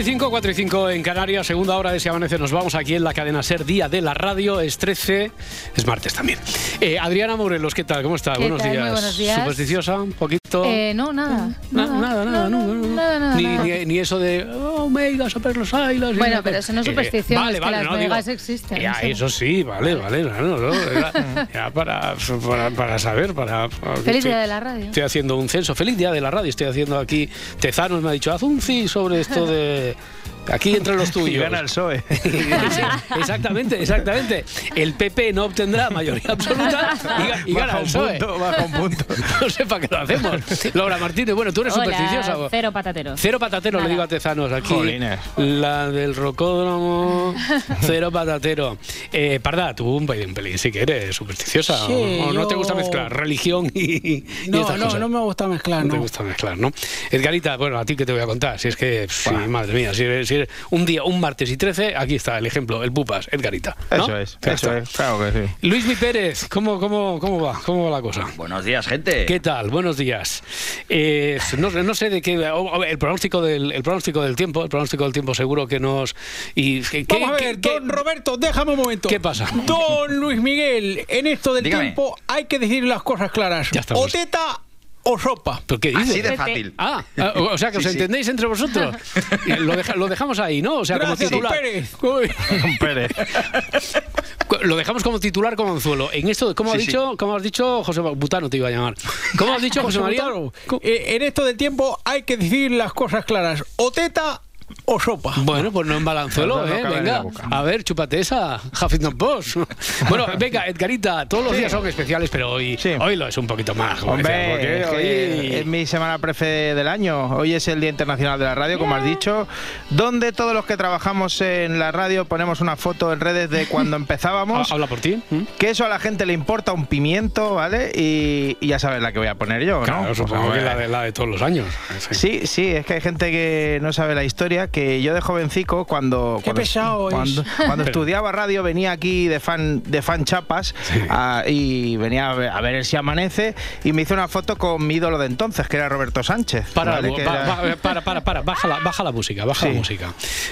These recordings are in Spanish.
Y 5, 4 y 5 en Canarias, segunda hora de Si Amanece. Nos vamos aquí en la cadena Ser, día de la radio. Es 13, es martes también. Eh, Adriana Morelos, ¿qué tal? ¿Cómo está? ¿Qué buenos, tal? días. Muy buenos días. ¿Supersticiosa? ¿Un poquito? Eh, no, nada. Na- nada, nada, no, no, no. nada, nada, ni, nada. Ni, ni eso de oh, megas a ver los ailas. Bueno, no- pero eso no es Eh, superstición, vale, es que vale, las digo, megas existen, Ya, eso. sí, vale, vale. era, era para, para, para saber, para. para- Feliz estoy- día de la radio. Estoy haciendo un censo. Feliz día de la radio. Estoy haciendo aquí. Tezanos me ha dicho, haz un sí sobre esto de. Aquí entre los tuyos. Y gana el PSOE. Exactamente, exactamente. El PP no obtendrá mayoría absoluta y, ga- y gana el PSOE. punto, baja un punto. No sé para qué lo hacemos. Laura Martínez, bueno, tú eres supersticiosa. Cero patatero. Cero patatero, le Nada. digo a Tezanos aquí. Jolines. La del rocódromo, cero patatero. Eh, Parda, tú un pelín, sí que eres supersticiosa. Sí, o, o no te gusta mezclar religión y, y No, estas no, cosas? no me gusta mezclar, No te no. gusta mezclar, ¿no? Edgarita, bueno, a ti que te voy a contar. Si es que, sí, madre mía, si eres, si eres un día, un martes y 13, aquí está el ejemplo, el Pupas, Edgarita. ¿no? Eso es, Ya eso está. es, claro que sí. Luis Mi Pérez, ¿cómo, cómo, ¿cómo va? ¿Cómo va la cosa? Buenos días, gente. ¿Qué tal? Buenos días. Eh, no, no sé de qué. El pronóstico, del, el pronóstico del tiempo, el pronóstico del tiempo seguro que nos. Y, ¿qué, Vamos a ver, qué- don Roberto, déjame un momento. ¿Qué pasa? Don Luis Miguel, en esto del Dígame. tiempo hay que decir las cosas claras. Ya estamos. O teta o sopa. ¿Pero qué dices? Así de fácil. Ah, ah, o sea que os sí. entendéis entre vosotros. Y Lo, deja- lo dejamos ahí, ¿no? O sea, Gracias, como don titular. Pérez. Uy. Pérez. Lo dejamos como titular como anzuelo. En esto, ¿cómo, Sí, has sí. dicho, ¿cómo has dicho José Butano te iba a llamar? ¿Cómo has dicho José María? Eh, en esto del tiempo hay que decir las cosas claras. O teta o sopa. Bueno, pues no en balanzuelo, Las dos no ¿eh? Venga, a ver, chúpate esa, Huffington Post. bueno, venga, Edgarita, todos los días son especiales, pero hoy, Sí. hoy lo es un poquito más. Hombre, porque es, que hoy- es mi semana prefe del año. Hoy es el Día Internacional de la Radio, como has dicho, donde todos los que trabajamos en la radio ponemos una foto en redes de cuando empezábamos. Ha- Habla por ti. ¿Mm? Que eso a la gente le importa un pimiento, ¿vale? Y, y ya sabes la que voy a poner yo, ¿no? Claro, Pues, supongo que hombre. la de, la de todos los años. Sí, sí, es que hay gente que no sabe la historia, que yo de jovencico cuando Qué cuando, pesado cuando, cuando estudiaba radio venía aquí de fan de fan chapas Sí. a- y venía a ver, a ver el si amanece y me hizo una foto con mi ídolo de entonces, que era Roberto Sánchez. Para, ¿vale? Que ba- era- ba- para, para, para, baja la, baja la música, baja la música.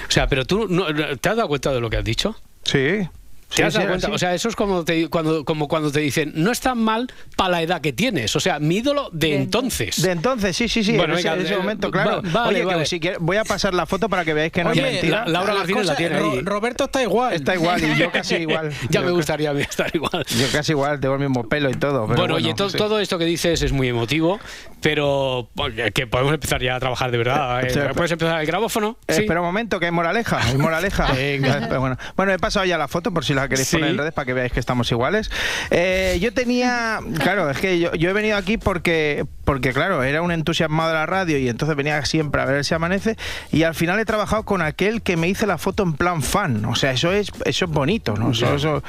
O sea, pero tú, no- ¿te has dado cuenta de lo que has dicho? Sí. ¿Te Sí, has sí, dado cuenta? O sea, eso es como, te- cuando, como cuando te dicen, no es tan mal para la edad que tienes. O sea, mi ídolo de De entonces. de entonces, sí, sí, sí, Bueno, en ese, venga, en ese eh, momento, va- claro. vale, Oye, que vale. si quieres, voy a pasar la foto para que veáis que no Oye, es mentira. la- Laura las Martínez la tiene ahí. Roberto está igual. Está igual y yo casi igual. ya Yo me gustaría a mí estar igual. Yo casi igual, tengo el mismo pelo y todo. pero bueno, oye, to- sí. todo esto que dices es muy emotivo, pero que podemos empezar ya a trabajar de verdad. ¿eh? Sí, ¿Puedes empezar el grabófono? Eh, Espera un momento, que hay moraleja. Hay moraleja. Venga. Bueno. bueno, he pasado ya la foto por si la queréis Sí. poner en redes para que veáis que estamos iguales. Eh, yo tenía. Claro, es que yo, yo he venido aquí porque, porque, claro, era un entusiasmado de la radio y entonces venía siempre a ver si amanece. Y al final he trabajado con aquel que me hice la foto en plan fan. O sea, eso es, eso es bonito, ¿no? Eso, eso-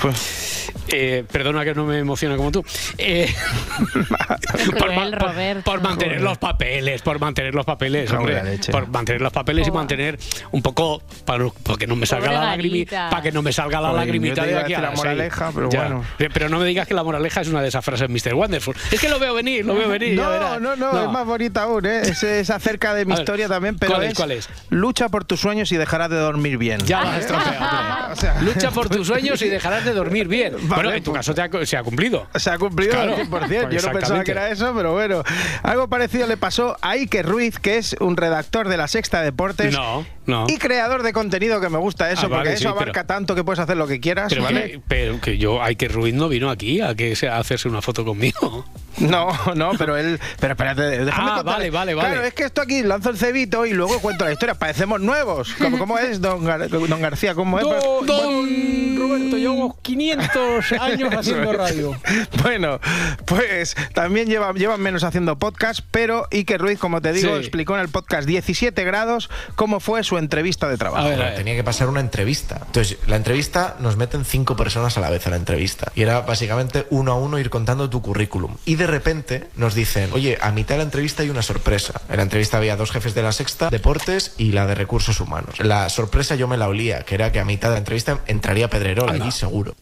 pues, Eh, perdona que no me emociona como tú. Eh, por- Roberto. por mantener los papeles, por mantener los papeles, hombre, por mantener los papeles y Joder. mantener un poco para, para que no me salga Pobre la lagrimita, para que no me salga la Joder, lagrimita yo te de aquí a la moraleja, pero Ya. bueno. Pero no me digas que la moraleja es una de esas frases Mr. Wonderful. Es que lo veo venir, lo veo venir. No, no, no, es más bonita aún, ¿eh? Es, es acerca de mi ver, historia también, pero ¿cuál es, es, cuál es? Lucha por tus sueños y dejarás de dormir bien. Ya estropeado. O sea- Lucha por tus sueños y dejarás de dormir bien. bueno, en tu pues- caso te ha- se ha cumplido. Se ha cumplido Claro, al 100%. pues Yo no pensaba que era eso, pero bueno. Algo parecido le pasó a Iker Ruiz, que es un redactor de la Sexta Deportes. No, no. Y creador de contenido, que me gusta eso, Ah, vale, porque eso sí, abarca pero- tanto que puedes hacer lo que quieras. Pero, ¿vale? vale, pero que yo, hay que Ruiz no vino aquí a, que a hacerse una foto conmigo. No, no, pero él. Pero espérate, déjame Ah, contar. vale, vale, vale. Claro, es que esto aquí lanzo el cebito y luego cuento la historia. Parecemos nuevos. ¿Cómo, cómo es, don, Gar- don García? ¿Cómo es? Do- don Roberto, llevamos 500 años haciendo radio. Bueno, pues también llevan, llevan menos haciendo podcast, pero Iker Ruiz, como te digo, Sí. explicó en el podcast 17 grados cómo fue su entrevista de trabajo. A ver, a Bueno, ver. tenía que pasar una entrevista. Entonces, la entrevista nos meten cinco personas a la vez a la entrevista. Y era básicamente uno a uno ir contando tu currículum. Y de repente nos dicen, oye, a mitad de la entrevista hay una sorpresa. En la entrevista había dos jefes de la sexta, deportes y la de recursos humanos. La sorpresa yo me la olía, que era que a mitad de la entrevista entraría Pedrerol allí seguro.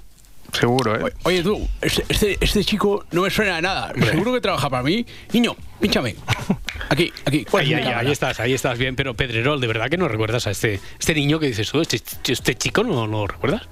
Seguro, ¿eh? Oye tú, este, este, este chico no me suena de nada. Seguro que trabaja para mí. Niño, pínchame. Aquí, aquí. ahí estás, ahí estás bien, pero Pedrerol, ¿de verdad que no recuerdas a este, este niño que dices tú? Este, este chico no lo recuerdas?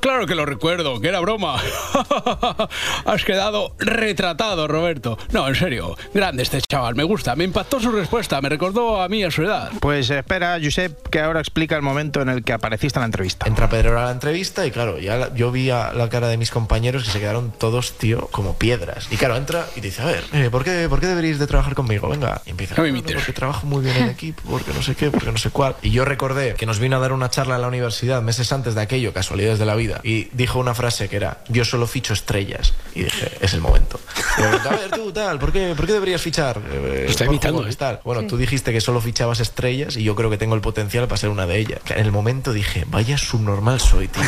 Claro que lo recuerdo, que era broma. Has quedado retratado, Roberto. No, en serio, grande este chaval, me gusta. Me impactó su respuesta, me recordó a mí a su edad. Pues espera, Josep, que ahora explica el momento en el que apareciste en la entrevista. Entra Pedrerol a la entrevista y claro, ya la- yo vi a la cara de mis compañeros que se quedaron todos, tío, como piedras. Y claro, entra y dice, a ver, eh, ¿por, qué, ¿por qué deberíais de trabajar conmigo? Venga. Y empieza, No "No, imites". porque trabajo muy bien en equipo, porque no sé qué, porque no sé cuál. Y yo recordé que nos vino a dar una charla en la universidad meses antes de aquello, casualidades de la vida, y dijo una frase que era, yo solo ficho estrellas. Y dije, es el momento. Y me preguntó, a ver, tú, tal, ¿por qué, por qué deberías fichar? Eh, está imitando, ¿eh? tal. Bueno, tú dijiste que solo fichabas estrellas y yo creo que tengo el potencial para ser una de ellas. Que En el momento dije, vaya subnormal soy, tío.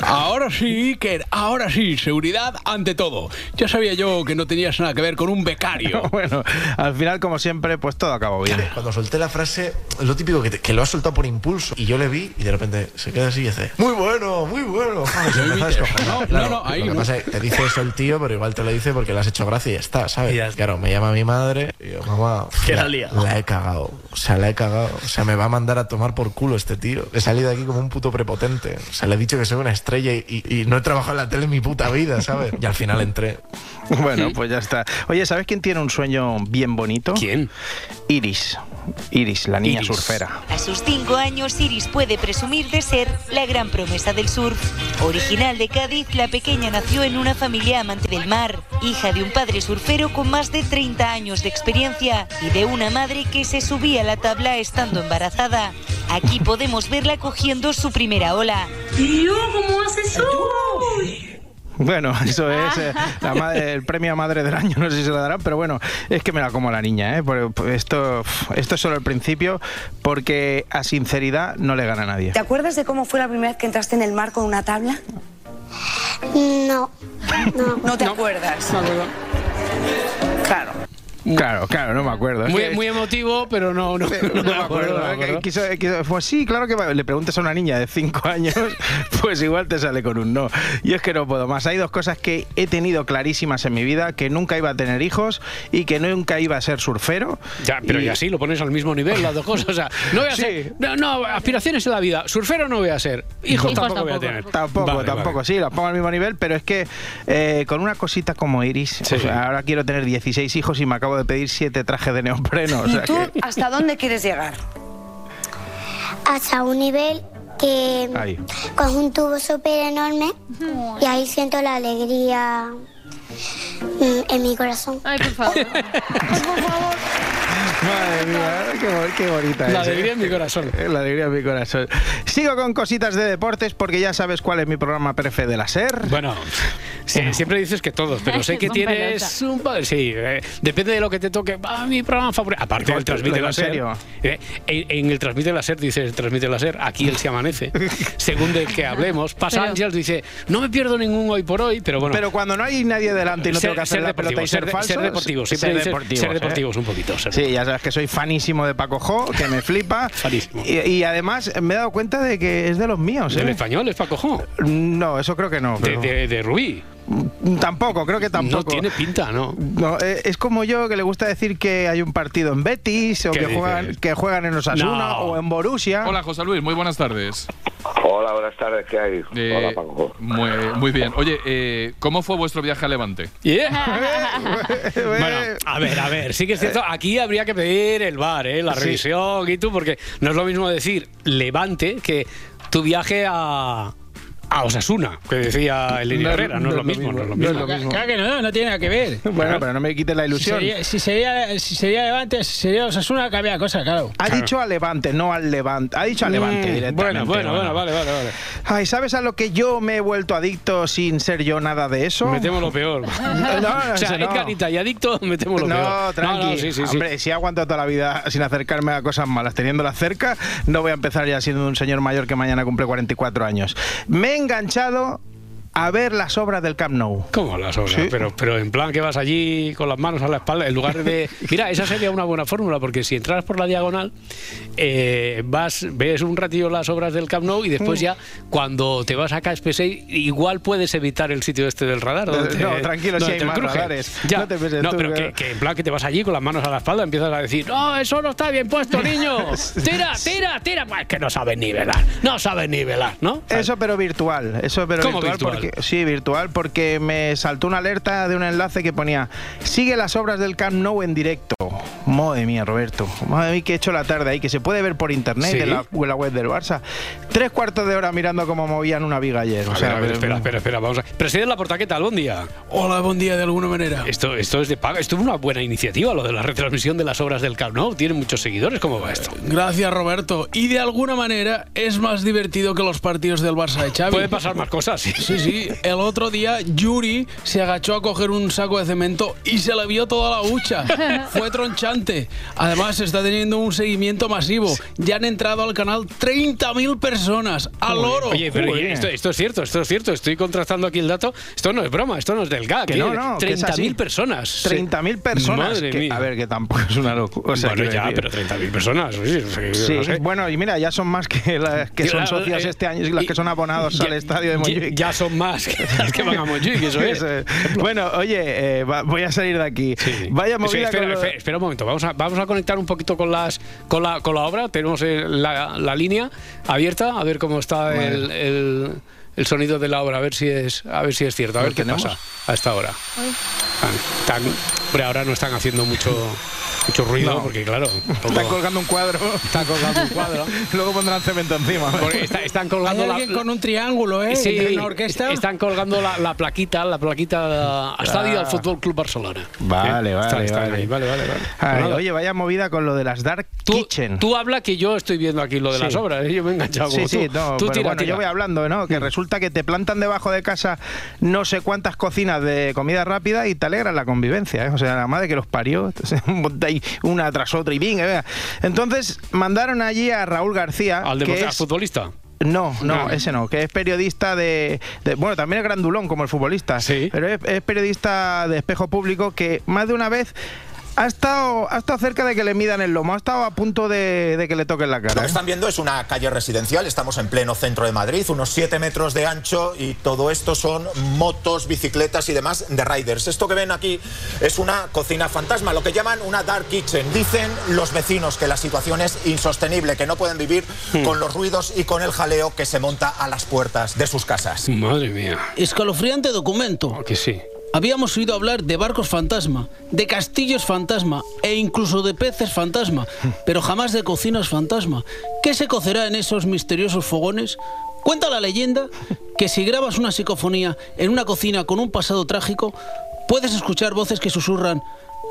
Ahora sí, Iker, ahora sí, seguridad ante todo. Ya sabía yo que no tenías nada que ver con un becario. Bueno, al final, como siempre, pues todo acabó bien. Cuando solté la frase, lo típico que, te- que lo has soltado por impulso. Y yo le vi y de repente se queda así y dice, muy bueno, muy bueno. Joder, se No Claro, no, no, ahí lo que no. pasa es que te dice eso el tío, pero igual te lo dice porque le has hecho gracia y ya está, ¿sabes? Y ya está. Claro, me llama mi madre y yo, mamá, Que la la, la he cagado. O sea, la he cagado. O sea, me va a mandar a tomar por culo este tío. He salido de aquí como un puto prepotente. O sea, le he dicho que soy una estrella y, no he trabajado en la tele en mi puta vida, ¿sabes? Y al final entré. Bueno, pues ya está. Oye, ¿sabes quién tiene un sueño bien bonito? ¿Quién? Iris. Iris, la niña Iris. surfera. A sus cinco años, Iris puede presumir de ser la gran promesa del surf. Original de Cádiz, la pequeña nació en una familia amante del mar, hija de un padre surfero con más de 30 años de experiencia y de una madre que se subía a la tabla estando embarazada. Aquí podemos verla cogiendo su primera ola. Bueno, eso es eh, la madre- el premio a madre del año, no sé si se lo darán, pero bueno, es que me la como la niña, ¿eh? Por- por esto, esto es solo el principio, porque a sinceridad no le gana a nadie. ¿Te acuerdas de cómo fue la primera vez que entraste en el mar con una tabla? No, no. No te acuerdas. Claro. Claro, claro, no me acuerdo. Muy, muy emotivo, pero no, no, no me acuerdo. no me ¿eh? Que acuerdo. quiso- quiso- pues sí, claro que le preguntas a una niña de 5 años, pues igual te sale con un no. Y es que no puedo más. Hay dos cosas que he tenido clarísimas en mi vida, que nunca iba a tener hijos y que nunca iba a ser surfero. Ya, pero Y- y así lo pones al mismo nivel, las dos cosas. O sea, no voy a Sí. ser. No, no, aspiraciones en la vida. Surfero no voy a ser. Hijos, Hijos tampoco, voy a tampoco. tener. Tampoco, Vale, tampoco, vale. sí, los pongo al mismo nivel, pero es que eh, con una cosita como Iris, Sí. o sea, ahora quiero tener 16 hijos y me acabo de pedir 7 trajes de neopreno. O ¿Y sea tú que- hasta dónde quieres llegar? Hasta un nivel que Ahí. con un tubo súper enorme y ahí siento la alegría mm, en mi corazón. Ay, por favor. Madre mía, qué, qué bonita La es, ¿eh? alegría en mi corazón. La alegría en mi corazón. Sigo con cositas de deportes porque ya sabes cuál es mi programa prefe de la SER. Bueno, sí, siempre dices que todos, pero sé que tienes pelota. un Sí, eh, depende de lo que te toque. A mi programa favorito. Aparte del transmite láser. serio. eh, en, en el transmite láser dices transmite láser. Aquí él se amanece. Según de que hablemos. Pasa Pero- Ángel dice no me pierdo ningún hoy por hoy, pero bueno. Pero cuando no hay nadie delante y no tengo que hacer la pelota y ser, ser, falso, ser deportivos, siempre ser dices deportivos, ser ¿eh? deportivos un poquito. ser Sí, ya sabes que soy fanísimo de Paco Jo, que me flipa. Fanísimo. Y, y además me he dado cuenta de que es de los míos. Del ¿eh? español es Paco Jo. No, eso creo que no. De, de, de Rubí. Tampoco, creo que tampoco. No tiene pinta, ¿no? No, eh, es como yo que le gusta decir que hay un partido en Betis o ¿Qué que juegan, que juegan en Osasuna No. o en Borussia. Hola José Luis, muy buenas tardes. Hola, buenas tardes, ¿qué hay? Eh, Hola, Paco. Muy, muy bien. Oye, eh, ¿cómo fue vuestro viaje a Levante? Bueno, a ver, a ver, sí que es cierto, aquí habría que pedir el bar, ¿eh? la Sí. revisión y tú, porque no es lo mismo decir Levante que tu viaje a, a Osasuna, que decía Eleni No, Herrera. No, es lo mismo, no es lo mismo. Claro que no, no tiene nada que ver. Bueno, pero no me quites la Si ilusión. sería, si sería, si sería Levante, si sería Osasuna, cambia cosa, claro. Ha dicho a Levante, no al Levante. Ha dicho a Levante Mm, directamente. bueno, bueno, bueno, vale, vale, vale. Ay, ¿sabes a lo que yo me he vuelto adicto sin ser yo nada de eso? Metemos lo peor. No, no, o sea, no. Edgarita y adicto, metemos lo No, peor. tranqui. sí, sí, sí. Hombre, si he aguantado toda la vida sin acercarme a cosas malas, teniéndolas cerca, no voy a empezar ya siendo un señor mayor que mañana cumple 44 años. Me enganchado a ver las obras del Camp Nou. ¿Cómo las obras? Sí. Pero, pero en plan que vas allí con las manos a la espalda, en lugar de... Mira, esa sería una buena fórmula, porque si entras por la diagonal, eh, vas, ves un ratillo las obras del Camp Nou y después Mm. ya, cuando te vas a KSP6, igual puedes evitar el sitio este del radar. donde No, tranquilo, donde sí hay te más cruje. radares. Ya. No te No, tú, pero que- que, que en plan que te vas allí con las manos a la espalda, empiezas a decir, no, eso no está bien puesto, niño. Tira, tira, tira. Pues que no sabes nivelar, no sabes nivelar, ¿no? Eso pero virtual, eso pero ¿Cómo virtual, virtual? Porque sí, virtual porque me saltó una alerta de un enlace que ponía sigue las obras del Camp Nou en directo. Madre mía, Roberto. Madre mía, que he hecho la tarde ahí, que se puede ver por internet ¿Sí? en, la, en la web del Barça. Tres cuartos de hora mirando cómo movían una viga ayer. O A sea, ver, a ver, pero- espera, espera, espera, vamos a... Presidente La Portaqueta, buen día. Hola, buen día de alguna manera. Esto, esto es de paga, esto es una buena iniciativa, lo de la retransmisión de las obras del Camp Nou. Tiene muchos seguidores, ¿cómo va esto? Gracias, Roberto. Y de alguna manera es más divertido que los partidos del Barça de Xavi. Pueden pasar más cosas, sí. Sí, sí. El otro día Yuri se agachó a coger un saco de cemento y se le vio toda la hucha. Fue tronchante. Además está teniendo un seguimiento masivo. Ya han entrado al canal 30.000 personas. ¡Al oro! Oye, pero esto, esto es cierto, esto es cierto. Estoy contrastando aquí el dato. Esto no es broma, esto no es del GAC. Que ¿eh? no, no, que es así. 30.000 personas. 30.000 personas. Madre que- mía. a ver, que tampoco es una locura. O sea, bueno, ya, decir- pero 30.000 personas. oye, Sí, no sé. bueno, y mira, ya son más que las que son socias eh, este año y las que son abonados ya- al estadio de Montjuic. Ya, son más que las que van a Montjuic, eso es. Bueno, oye, eh, va- voy a salir de aquí. Sí. Vaya Sí, movida espera, lo- espera, espera un momento, vamos a, vamos a conectar un poquito con las con la, con la obra. Tenemos eh, la, la línea abierta, a ver cómo está el, el- el sonido de la obra, a ver si es, a ver si es cierto, a ¿Lo ver qué tenemos? pasa a esta hora. Están- hombre, ahora no están haciendo mucho mucho ruido, No. porque claro, tampoco- Están colgando un cuadro. Están colgando un cuadro. Luego pondrán cemento encima. está- están Hay colgando la, alguien con un triángulo, ¿eh? Sí, una orquesta. están colgando la, la plaquita, la plaquita a estadio del Fútbol Club Barcelona. Vale, ¿Eh? vale, Están- están vale. ahí, vale, vale, vale. Ay, Pues oye, vaya movida con lo de las Dark Tú, Kitchen. tú habla que yo estoy viendo aquí lo de Sí. las obras, ¿eh? yo me he enganchado Sí, sí, tú. no, Tú pero tira, bueno, tira. yo voy hablando, ¿no? Que resulta que te plantan debajo de casa no sé cuántas cocinas de comida rápida y te alegran la convivencia, ¿eh? O sea, la madre que los parió, una tras otra y bien, venga. Entonces mandaron allí a Raúl García, Al que deporte- al es futbolista. No, no, ese no, que es periodista de, de- Bueno, también es grandulón como el futbolista. Sí. Pero es, es periodista de espejo público que más de una vez ha estado, ha estado cerca de que le midan el lomo, ha estado a punto de, de que le toquen la Lo cara. que ¿eh? están viendo es una calle residencial, estamos en pleno centro de Madrid, unos 7 metros de ancho y todo esto son motos, bicicletas y demás de riders. Esto que ven aquí es una cocina fantasma, lo que llaman una dark kitchen. Dicen los vecinos que la situación es insostenible, que no pueden vivir Hmm. con los ruidos y con el jaleo que se monta a las puertas de sus casas. Madre mía, Escalofriante documento. que sí. Habíamos oído hablar de barcos fantasma, de castillos fantasma e incluso de peces fantasma, pero jamás de cocinas fantasma. ¿Qué se cocerá en esos misteriosos fogones? Cuenta la leyenda que si grabas una psicofonía en una cocina con un pasado trágico, puedes escuchar voces que susurran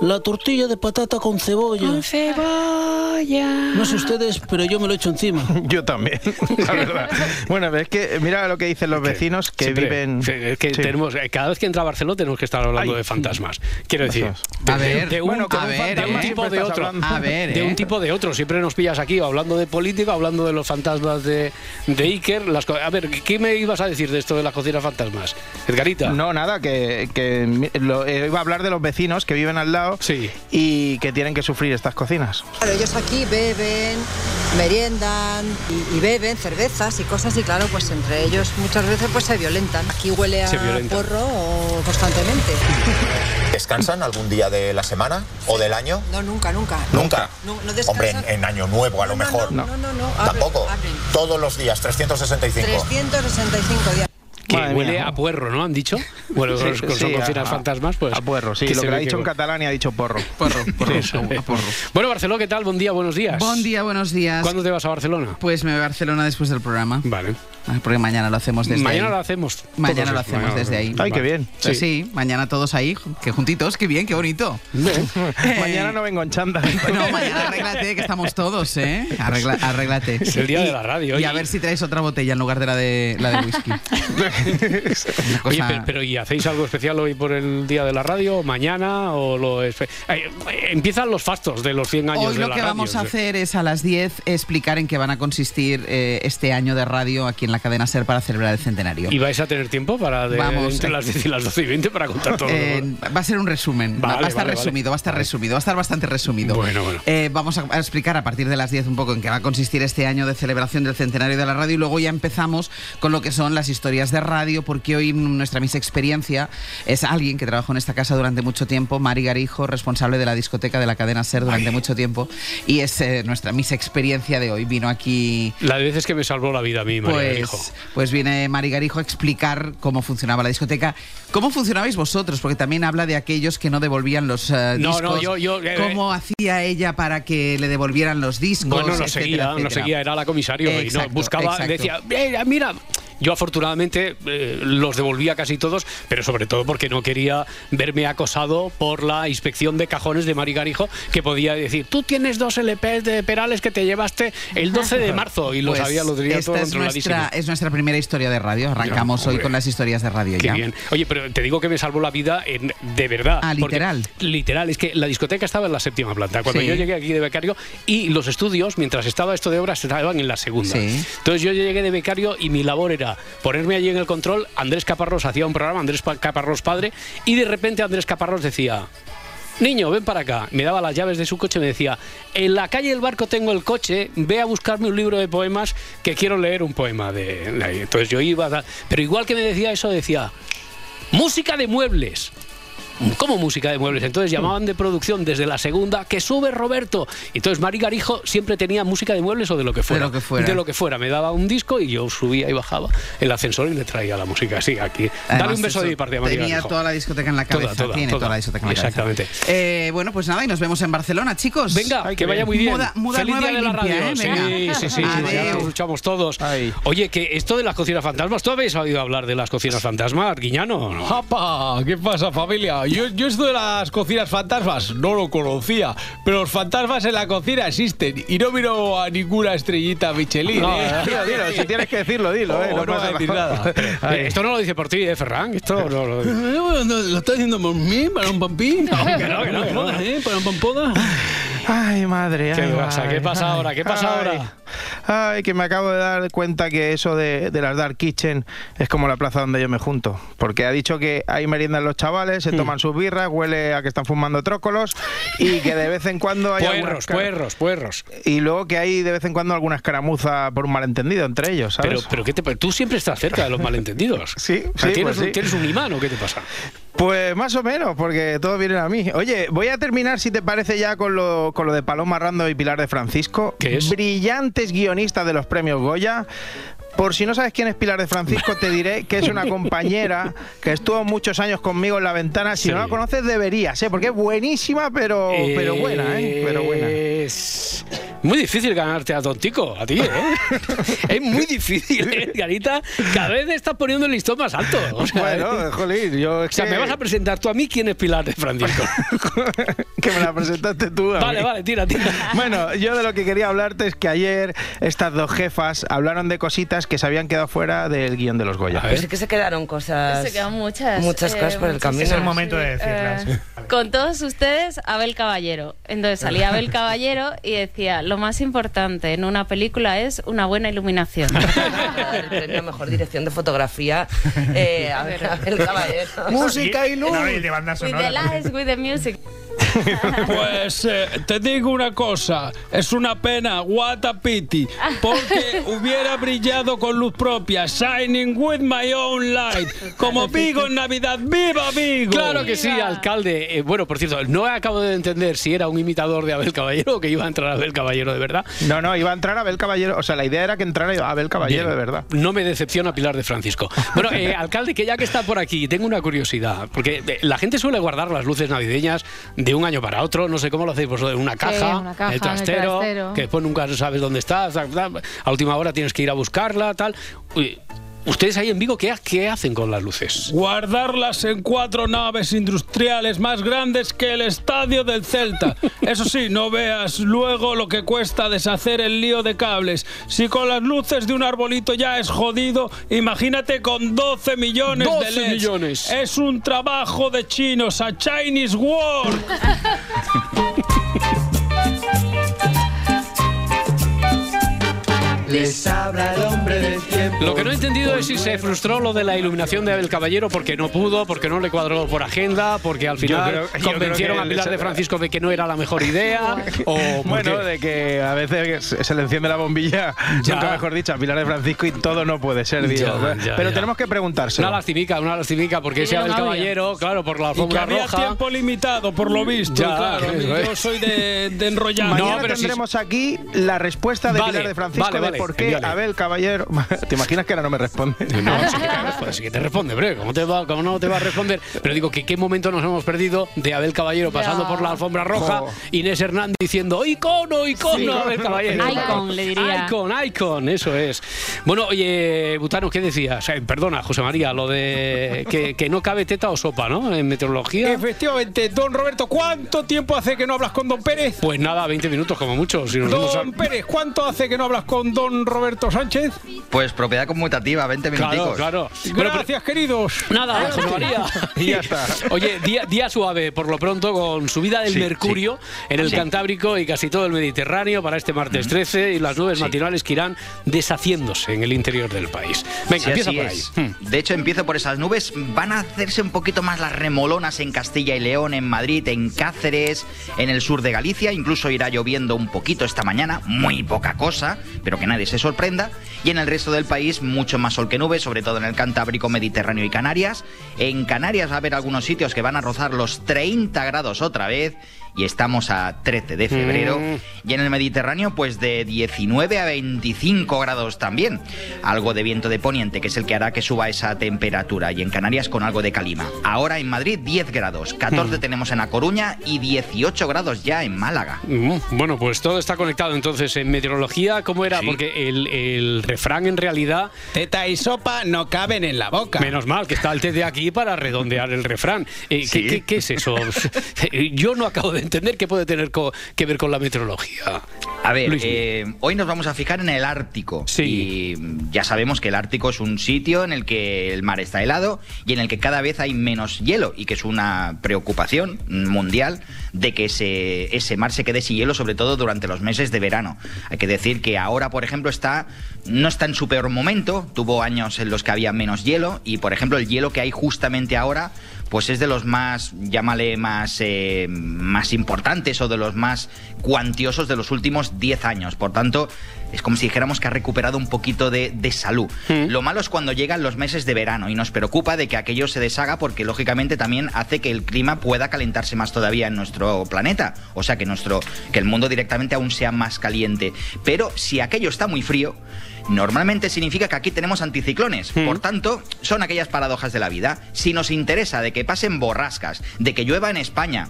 la tortilla de patata con cebolla. cebolla. No sé ustedes, pero yo me lo echo encima. Yo también, la verdad. Bueno, es que mira lo que dicen los vecinos que Siempre- viven. es que Sí. tenemos, eh, cada vez que entra a Barcelona tenemos que estar hablando Ay. de fantasmas. Quiero decir, de, A ver, de un, bueno, de un a fan- ver, de un ¿eh? tipo de otro. A ver, de ¿eh? un tipo de otro. Siempre nos pillas aquí hablando de política, hablando de los fantasmas de, de Iker. Las a ver, ¿qué me ibas a decir de esto de las cocinas fantasmas? Edgarita. No, nada, que, lo- eh, iba a hablar de los vecinos que viven al lado Sí. y que tienen que sufrir estas cocinas. Claro, ellos aquí beben, meriendan y, y beben cervezas y cosas y claro, pues entre ellos muchas veces pues se violentan. Aquí huele a porro o constantemente. ¿Descansan algún día de la semana o del año? No, nunca, nunca. Nunca. No, no descansan. Hombre, en, en año nuevo a lo No, no, mejor. No, no, no. no, abren, Tampoco. abren. Todos los días, 365. 365 días. Que Madre huele mía. a puerro, ¿no? ¿Han dicho? Bueno, Sí, con son sí, cocinas a- fantasmas, pues. A puerro, sí. que Lo que ha dicho en catalán y ha dicho porro. Porro, porro, Sí, a porro. Bueno, Barcelona, ¿qué tal? Buen día, buenos días. Buen día, buenos días. ¿Cuándo te vas a Barcelona? Pues me voy a Barcelona después del programa. Vale. Porque mañana lo hacemos desde Mañana ahí. lo hacemos. Mañana todos, lo hacemos mañana desde lo ahí. Ay, qué bien. Sí. sí, mañana todos ahí, que juntitos, qué bien, qué bonito. Mañana no vengo en chanda. No, mañana arréglate, que estamos todos, ¿eh? Arregla- arréglate. Es el día Y- de la radio. Y a ver si traes otra botella en lugar de la de, la de whisky. Una Oye, cosa- pero, pero ¿y hacéis algo especial hoy por el día de la radio? ¿Mañana? o lo espe- Eh, Empiezan los fastos de los 100 años Hoy de lo la que radio. vamos a hacer es a las 10 explicar en qué van a consistir eh, este año de radio aquí en la cadena SER para celebrar el centenario. ¿Y vais a tener tiempo para de, Vamos, entre eh. las 10 y las 12 y 20 para contar todo? Eh, va a ser un resumen, va- Vale, va a estar vale, vale. resumido, va a estar resumido, va a estar bastante resumido. Bueno, bueno. Eh, vamos a, a explicar a partir de las 10 un poco en qué va a consistir este año de celebración del centenario de la radio y luego ya empezamos con lo que son las historias de radio, porque hoy nuestra Miss Experiencia es alguien que trabajó en esta casa durante mucho tiempo, Mari Garijo, responsable de la discoteca de la cadena SER durante mucho tiempo, y es eh, nuestra Miss Experiencia de hoy. Vino aquí La de veces que me salvó la vida a mí, María pues, Garijo. pues viene Mari Garijo a explicar cómo funcionaba la discoteca. ¿Cómo funcionabais vosotros? Porque también habla de aquellos que no devolvían los eh, No, discos. no, yo- yo, eh, ¿Cómo hacía ella para que le devolvieran los discos? Bueno, no etcétera, seguía, no seguía, era la comisario y no buscaba, exacto. decía, "Eh, mira, yo afortunadamente eh, los devolvía casi todos, pero sobre todo porque no quería verme acosado por la inspección de cajones de Mari Garijo, que podía decir, tú tienes dos LPs de Perales que te llevaste el 12 de marzo y lo Pues sabía, lo tenía todo es nuestra, es nuestra primera historia de radio. Arrancamos hoy con las historias de radio Qué ya. bien. Oye, pero te digo que me salvó la vida en- de verdad. Ah, literal. literal. Es que la discoteca estaba en la séptima planta. Cuando Sí. yo llegué aquí de becario y los estudios, mientras estaba esto de obras, estaban en la segunda. Sí. Entonces yo llegué de becario y mi labor era ponerme allí en el control. Andrés Caparrós hacía un programa, Andrés Pa- Caparrós padre, y de repente Andrés Caparrós decía. Niño, ven para acá. Me daba las llaves de su coche y me decía, en la calle del barco tengo el coche, ve a buscarme un libro de poemas que quiero leer un poema de, de ahí". Entonces yo iba, tal. pero igual que me decía eso, decía, música de muebles. ¿Cómo música de muebles? Entonces llamaban de producción desde la segunda, que sube Roberto. Entonces Mari Garijo siempre tenía música de muebles o de lo que fuera. lo que fuera. De lo que fuera. Me daba un disco y yo subía y bajaba el ascensor y le traía la música así, aquí. Dale un beso eso, de mi parte a Mari Tenía Garijo. toda la discoteca en la Toda, cabeza. toda, tiene toda. toda la discoteca en la cabeza. Exactamente. Eh, bueno, pues nada, y nos vemos en Barcelona, chicos. Venga, que vaya muy bien. Muda, muda Feliz nueva día y de la radio. ¿eh? Sí, sí, sí, Adeu. ya nos escuchamos todos. Oye, que esto de las cocinas fantasmas, ¿tú habéis oído hablar de las cocinas fantasmas, Guiñano? ¿no? ¡Apa! ¿Qué pasa, familia? Yo, yo esto de las cocinas fantasmas no lo conocía, pero los fantasmas en la cocina existen y no miro a ninguna estrellita Michelin. No, ¿eh? dilo, dilo, si tienes que decirlo, dilo, eh, no no pasa voy a decir nada. nada. Esto no lo dice por ti, ¿eh, Ferran? Esto no lo no, ¿Lo está diciendo por mí? ¿Para un pampín? No, que no, que no, que no. ¿eh? ¿Para un pampoda? Ay, madre. ¿Qué ay, pasa? madre, ¿Qué pasa ay, ahora? ¿Qué pasa ay. ahora? Ay, que me acabo de dar cuenta que eso de, de las Dark Kitchen es como la plaza donde yo me junto. Porque ha dicho que hay meriendas los chavales, Hmm. se toman sus birras, huele a que están fumando trócolos y que de vez en cuando hay Puerros, puerros, puerros. Y luego que hay de vez en cuando alguna escaramuza por un malentendido entre ellos, ¿sabes? Pero, pero ¿qué te Tú siempre estás cerca de los malentendidos. Sí, O sea, sí, ¿tienes, pues un, sí. ¿Tienes un imán o qué te pasa? Pues más o menos, porque todos vienen a mí. Oye, voy a terminar, si te parece, ya con lo, con lo de Paloma Rando y Pilar de Francisco. ¿Qué es? Brillantes guionistas de los premios Goya. Por si no sabes quién es Pilar de Francisco, te diré que es una compañera que estuvo muchos años conmigo en la ventana. Si Sí. no la conoces, deberías, ¿eh? porque es buenísima, pero, pero buena, ¿eh? Pero buena. Es muy difícil ganarte a Tontico, a ti, ¿eh? es muy difícil, ¿eh, Garita? Cada vez estás poniendo el listón más alto. O sea, Bueno, ¿eh? jolín, yo es O sea, que- me vas a presentar tú a mí quién es Pilar de Francisco. que me la presentaste tú. a vale, mí. vale, tira, tira. Bueno, yo de lo que quería hablarte es que ayer estas dos jefas hablaron de cositas que se habían quedado fuera del guion de los Goya. Pues sí que se quedaron cosas. Se quedan muchas. Muchas eh, cosas por el muchas camino. cosas, Es el momento de decirlas. Eh, con todos ustedes, Abel Caballero. Entonces salía Abel Caballero y decía: Lo más importante en una película es una buena iluminación. el premio a mejor dirección de fotografía. Eh, a ver, a ver, caballero. Música y luz. No, y de banda with the lights, with the music. Pues eh, te digo una cosa, es una pena, what a pity, porque hubiera brillado con luz propia, shining with my own light, como Vigo en Navidad, ¡viva Vigo! Claro que sí, alcalde. Eh, bueno, por cierto, no acabo de entender si era un imitador de Abel Caballero o que iba a entrar Abel Caballero de verdad. No, no, iba a entrar Abel Caballero. O sea, la idea era que entrara Abel Caballero, Bien. de verdad. No me decepciona Pilar de Francisco. Bueno, eh, alcalde, que ya que está por aquí, tengo una curiosidad, porque eh, la gente suele guardar las luces navideñas de un año para otro, no sé cómo lo hacéis vosotros, en una caja, una caja, en el en el trastero, trastero. que después nunca sabes dónde está, a última hora tienes que ir a buscarla, tal. Uy, Ustedes ahí en Vigo, ¿qué, qué hacen con las luces? Guardarlas en cuatro naves industriales más grandes que el estadio del Celta. Eso sí, no veas luego lo que cuesta deshacer el lío de cables. Si con las luces de un arbolito ya es jodido, imagínate con 12 millones de 12 LEDs. millones. Es un trabajo de chinos, a Chinese War. Les habla el hombre del tiempo. Lo que no he entendido es si se frustró lo de la iluminación de Abel Caballero porque no pudo, porque no le cuadró por agenda, porque al final creo- convencieron a Pilar de Francisco de que no era la mejor idea. o Bueno, porque- de que a veces se le enciende la bombilla, Ya. nunca mejor dicho, a Pilar de Francisco y todo no puede ser, digo. Ya, ya, Pero ya. tenemos que preguntárselo. Una lastimica, una lastimica, porque ese Abel había. Caballero, claro, por la alfombra había roja. tiempo limitado, por lo visto. Ya, claro, yo soy de, de enrollar. Mañana tendremos aquí la respuesta de Vale, Pilar de Francisco vale, vale, por qué envíale. Abel Caballero. ¿Te imaginas que ahora no me responde? No, sí que te responde, sí que te responde, hombre. ¿Cómo, te va, ¿Cómo no te va a responder? Pero digo que qué momento nos hemos perdido de Abel Caballero pasando Ya. por la alfombra roja, Jo. Inés Hernández diciendo icono, icono, Sí. Abel Caballero. Icon, le diría. Icon, icon, eso es. Bueno, oye, Butano, ¿qué decías? Eh, perdona, José María, lo de que, que no cabe teta o sopa, ¿no? En meteorología. Efectivamente, don Roberto, ¿cuánto tiempo hace que no hablas con don Pérez? Pues nada, 20 minutos como mucho. Si nos vemos a- Don Pérez, ¿cuánto hace que no hablas con don Roberto Sánchez? Pues propiedad conmutativa, 20 Claro, minuticos. claro. Gracias, queridos. Nada, José María. Y ya está. Oye, día, día suave por lo pronto con subida del Sí, mercurio en el Sí. Cantábrico y casi todo el Mediterráneo para este martes 13 y las nubes matinales que irán deshaciéndose en el interior del país. Venga, Sí, empieza así por ahí. Hmm. De hecho, empiezo por esas nubes. Van a hacerse un poquito más las remolonas en Castilla y León, en Madrid, en Cáceres, en el sur de Galicia. Incluso irá lloviendo un poquito esta mañana, muy poca cosa, pero que nadie se sorprenda. Y en el resto del país, mucho más sol que nubes, sobre todo en el Cantábrico, Mediterráneo y Canarias. En Canarias va a haber algunos sitios que van a rozar los 30 grados otra vez. Y estamos a 13 de febrero. Mm. Y en el Mediterráneo, pues de 19 a 25 grados también. Algo de viento de poniente, que es el que hará que suba esa temperatura. Y en Canarias con algo de calima. Ahora en Madrid 10 grados, 14 Mm. tenemos en A Coruña y 18 grados ya en Málaga. Mm, Bueno, pues todo está conectado entonces en meteorología. ¿Cómo era? Porque el, el refrán en realidad. Teta y sopa no caben en la boca. Menos mal que está el té de aquí para redondear el refrán. Eh, ¿qué, Sí. qué- qué es eso? Yo no acabo de entender qué puede tener que ver con la meteorología. A ver, eh, hoy nos vamos a fijar en el Ártico. Sí. Y mm, ya sabemos que el Ártico es un sitio en el que el mar está helado y en el que cada vez hay menos hielo y que es una preocupación mundial de que ese, ese mar se quede sin hielo, sobre todo durante los meses de verano. Hay que decir que ahora, por ejemplo, está no está en su peor momento. Tuvo años en los que había menos hielo y, por ejemplo, el hielo que hay justamente ahora pues es de los más, llámale más, eh, más importantes o de los más cuantiosos de los últimos 10 años. Por tanto, es como si dijéramos que ha recuperado un poquito de, de salud. Lo malo es cuando llegan los meses de verano y nos preocupa de que aquello se deshaga porque lógicamente también hace que el clima pueda calentarse más todavía en nuestro planeta. O sea, que, nuestro, que el mundo directamente aún sea más caliente. Pero si aquello está muy frío, normalmente significa que aquí tenemos anticiclones. Por tanto, son aquellas paradojas de la vida. Si nos interesa de que pasen borrascas, de que llueva en España,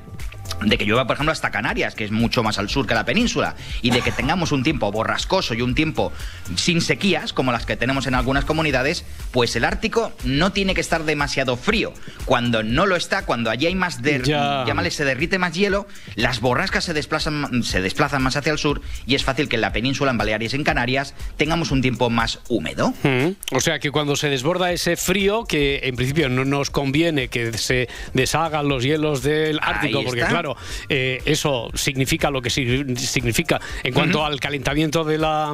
de que llueva, por ejemplo, hasta Canarias, que es mucho más al sur que la península, y de que tengamos un tiempo borrascoso y un tiempo sin sequías, como las que tenemos en algunas comunidades, pues el Ártico no tiene que estar demasiado frío. Cuando no lo está, cuando allí hay más, de, Ya. llámale, se derrite más hielo, las borrascas se desplazan, se desplazan más hacia el sur y es fácil que en la península, en Baleares en Canarias, tengamos un tiempo más húmedo. Mm. O sea que cuando se desborda ese frío, que en principio no nos conviene que se deshagan los hielos del Ártico, Ahí porque está. claro, eh, eso significa lo que si- significa en cuanto al calentamiento de la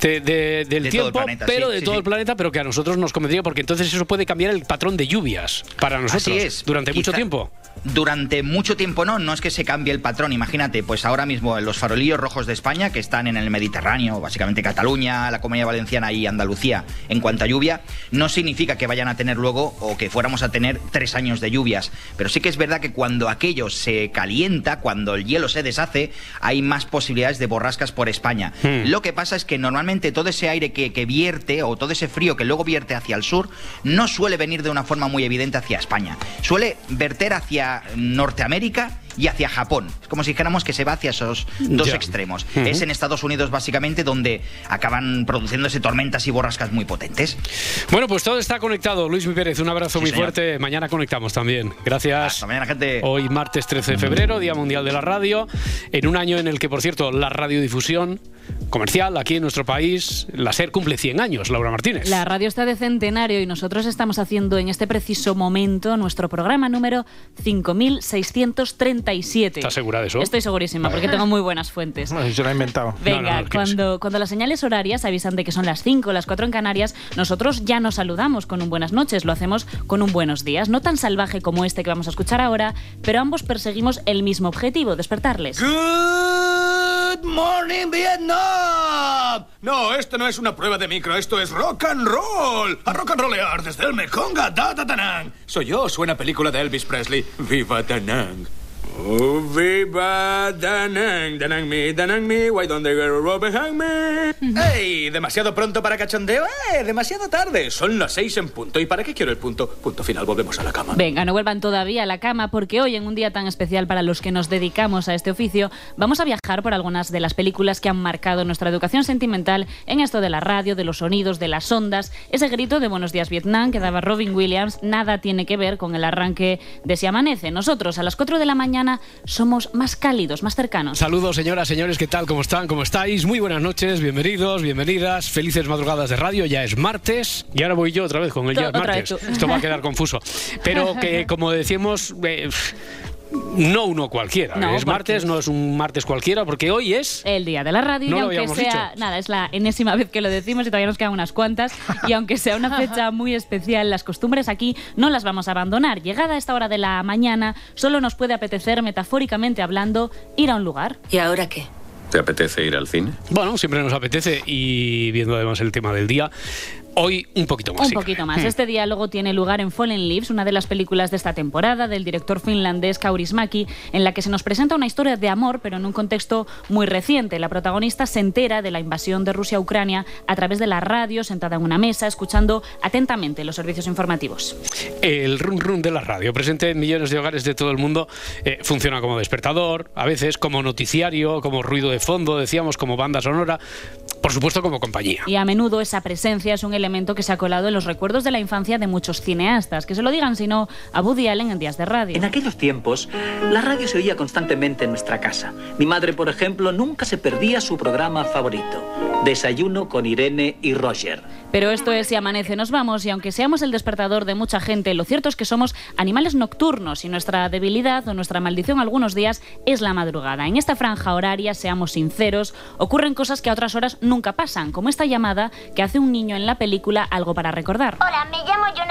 de- de- del De tiempo, planeta, pero sí, de sí, todo sí. el planeta, pero que a nosotros nos convendría, porque entonces eso puede cambiar el patrón de lluvias para nosotros durante mucho tiempo. Durante mucho tiempo no, no es que se cambie el patrón. Imagínate, pues ahora mismo los farolillos rojos de España, que están en el Mediterráneo, básicamente Cataluña, la Comunidad Valenciana y Andalucía, en cuanto a lluvia, no significa que vayan a tener luego o que fuéramos a tener tres años de lluvias. Pero sí que es verdad que cuando aquello se calienta, cuando el hielo se deshace, hay más posibilidades de borrascas por España. Hmm. Lo que pasa es que normalmente todo ese aire que, que vierte o todo ese frío que luego vierte hacia el sur no suele venir de una forma muy evidente hacia España. Suele verter hacia Norteamérica y hacia Japón. Es como si dijéramos que se va hacia esos dos Ya. extremos. Es en Estados Unidos básicamente donde acaban produciéndose tormentas y borrascas muy potentes. Bueno, pues todo está conectado. Luis Mi Pérez, un abrazo Sí, muy señor. fuerte. Mañana conectamos también. Gracias. Hasta mañana, gente. Hoy martes 13 de febrero, Día Mundial de la Radio, en un año en el que, por cierto, la radiodifusión comercial aquí en nuestro país, la SER cumple 100 años, Laura Martínez. La radio está de centenario y nosotros estamos haciendo en este preciso momento nuestro programa número 5637. ¿Estás segura de eso? Estoy segurísima porque tengo muy buenas fuentes. No, se lo ha inventado. Venga, cuando, cuando las señales horarias avisan de que son las 5 o las 4 en Canarias, nosotros ya nos saludamos con un buenas noches, lo hacemos con un buenos días. No tan salvaje como este que vamos a escuchar ahora, pero ambos perseguimos el mismo objetivo, despertarles. Good morning, Vietnam. No, esto no es una prueba de micro, esto es rock and roll. A rock and rollear desde el Mekong a Da Da Danang. Soy yo, suena película de Elvis Presley. Viva Danang. Oh, viva Danang, Danang me, Danang me, why don't they go rob behind me? ¡Ey! ¿Demasiado pronto para cachondeo? ¡Eh! Demasiado tarde. Son las seis en punto. ¿Y para qué quiero el punto? Punto final, volvemos a la cama. Venga, no vuelvan todavía a la cama porque hoy, en un día tan especial para los que nos dedicamos a este oficio, vamos a viajar por algunas de las películas que han marcado nuestra educación sentimental en esto de la radio, de los sonidos, de las ondas. Ese grito de Buenos días Vietnam que daba Robin Williams nada tiene que ver con el arranque de Si Amanece. Nosotros a las 4 de la mañana somos más cálidos, más cercanos. Saludos, señoras, señores, ¿qué tal? ¿Cómo están? ¿Cómo estáis? Muy buenas noches, bienvenidos, bienvenidas, felices madrugadas de radio. Ya es martes y ahora voy yo otra vez con el ya es martes. Esto va a quedar confuso. Pero que, como decíamos, eh, no uno cualquiera. No, es martes, no es un martes cualquiera, porque hoy es. El día de la radio No y aunque sea, dicho. nada, es la enésima vez que lo decimos y todavía nos quedan unas cuantas y aunque sea una fecha muy especial, las costumbres aquí no las vamos a abandonar. Llegada a esta hora de la mañana, solo nos puede apetecer, metafóricamente hablando, ir a un lugar. ¿Y ahora qué? ¿Te apetece ir al cine? Bueno, siempre nos apetece y viendo además el tema del día, hoy un poquito más. Un poquito más. Hmm. Este diálogo tiene lugar en Fallen Leaves, una de las películas de esta temporada del director finlandés Kaurismäki, en la que se nos presenta una historia de amor, pero en un contexto muy reciente. La protagonista se entera de la invasión de Rusia a Ucrania a través de la radio, sentada en una mesa, escuchando atentamente los servicios informativos. El run run de la radio, presente en millones de hogares de todo el mundo, eh, funciona como despertador, a veces como noticiario, como ruido de fondo, decíamos, como banda sonora, por supuesto como compañía. Y a menudo esa presencia es un elemento que se ha colado en los recuerdos de la infancia de muchos cineastas. Que se lo digan, si no, a Woody Allen en días de radio. En aquellos tiempos, la radio se oía constantemente en nuestra casa. Mi madre, por ejemplo, nunca se perdía su programa favorito, Desayuno con Irene y Roger. Pero esto es Si amanece, nos vamos, y aunque seamos el despertador de mucha gente, lo cierto es que somos animales nocturnos y nuestra debilidad o nuestra maldición algunos días es la madrugada. En esta franja horaria, seamos sinceros, ocurren cosas que a otras horas nunca pasan, como esta llamada que hace un niño en la película Algo para recordar. Hola, me llamo Jonah.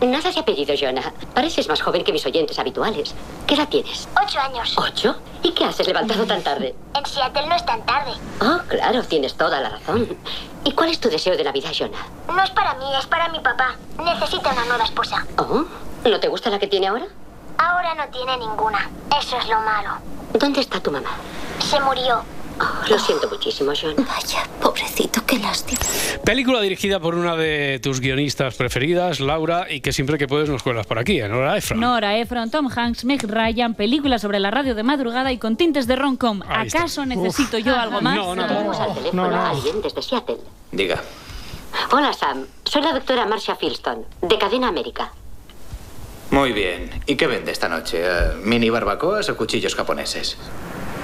Nada se ha pedido, Jonah. Pareces más joven que mis oyentes habituales. ¿Qué edad tienes? Ocho años. ¿Ocho? ¿Y qué haces levantado tan tarde? En Seattle no es tan tarde. Oh, claro, tienes toda la razón. ¿Y cuál es tu deseo de Navidad, Jonah? No es para mí, es para mi papá. Necesita una nueva esposa. Oh, ¿no te gusta la que tiene ahora? Ahora no tiene ninguna. Eso es lo malo. ¿Dónde está tu mamá? Se murió. Oh, lo siento muchísimo, Jonah. Vaya, pobrecito, qué lástima. Película dirigida por una de tus guionistas preferidas, Laura, y que siempre que puedes nos cuelas por aquí, en Hora Efra. Nora Ephron, Tom Hanks, Meg Ryan, película sobre la radio de madrugada y con tintes de rom-com. ¿Acaso necesito yo algo más? No, no, Tenemos al teléfono a alguien desde Seattle. Diga. Hola, Sam. Soy la doctora Marcia Filston, de Cadena América. Muy bien. ¿Y qué vende esta noche? Eh, ¿Mini barbacoas o cuchillos japoneses?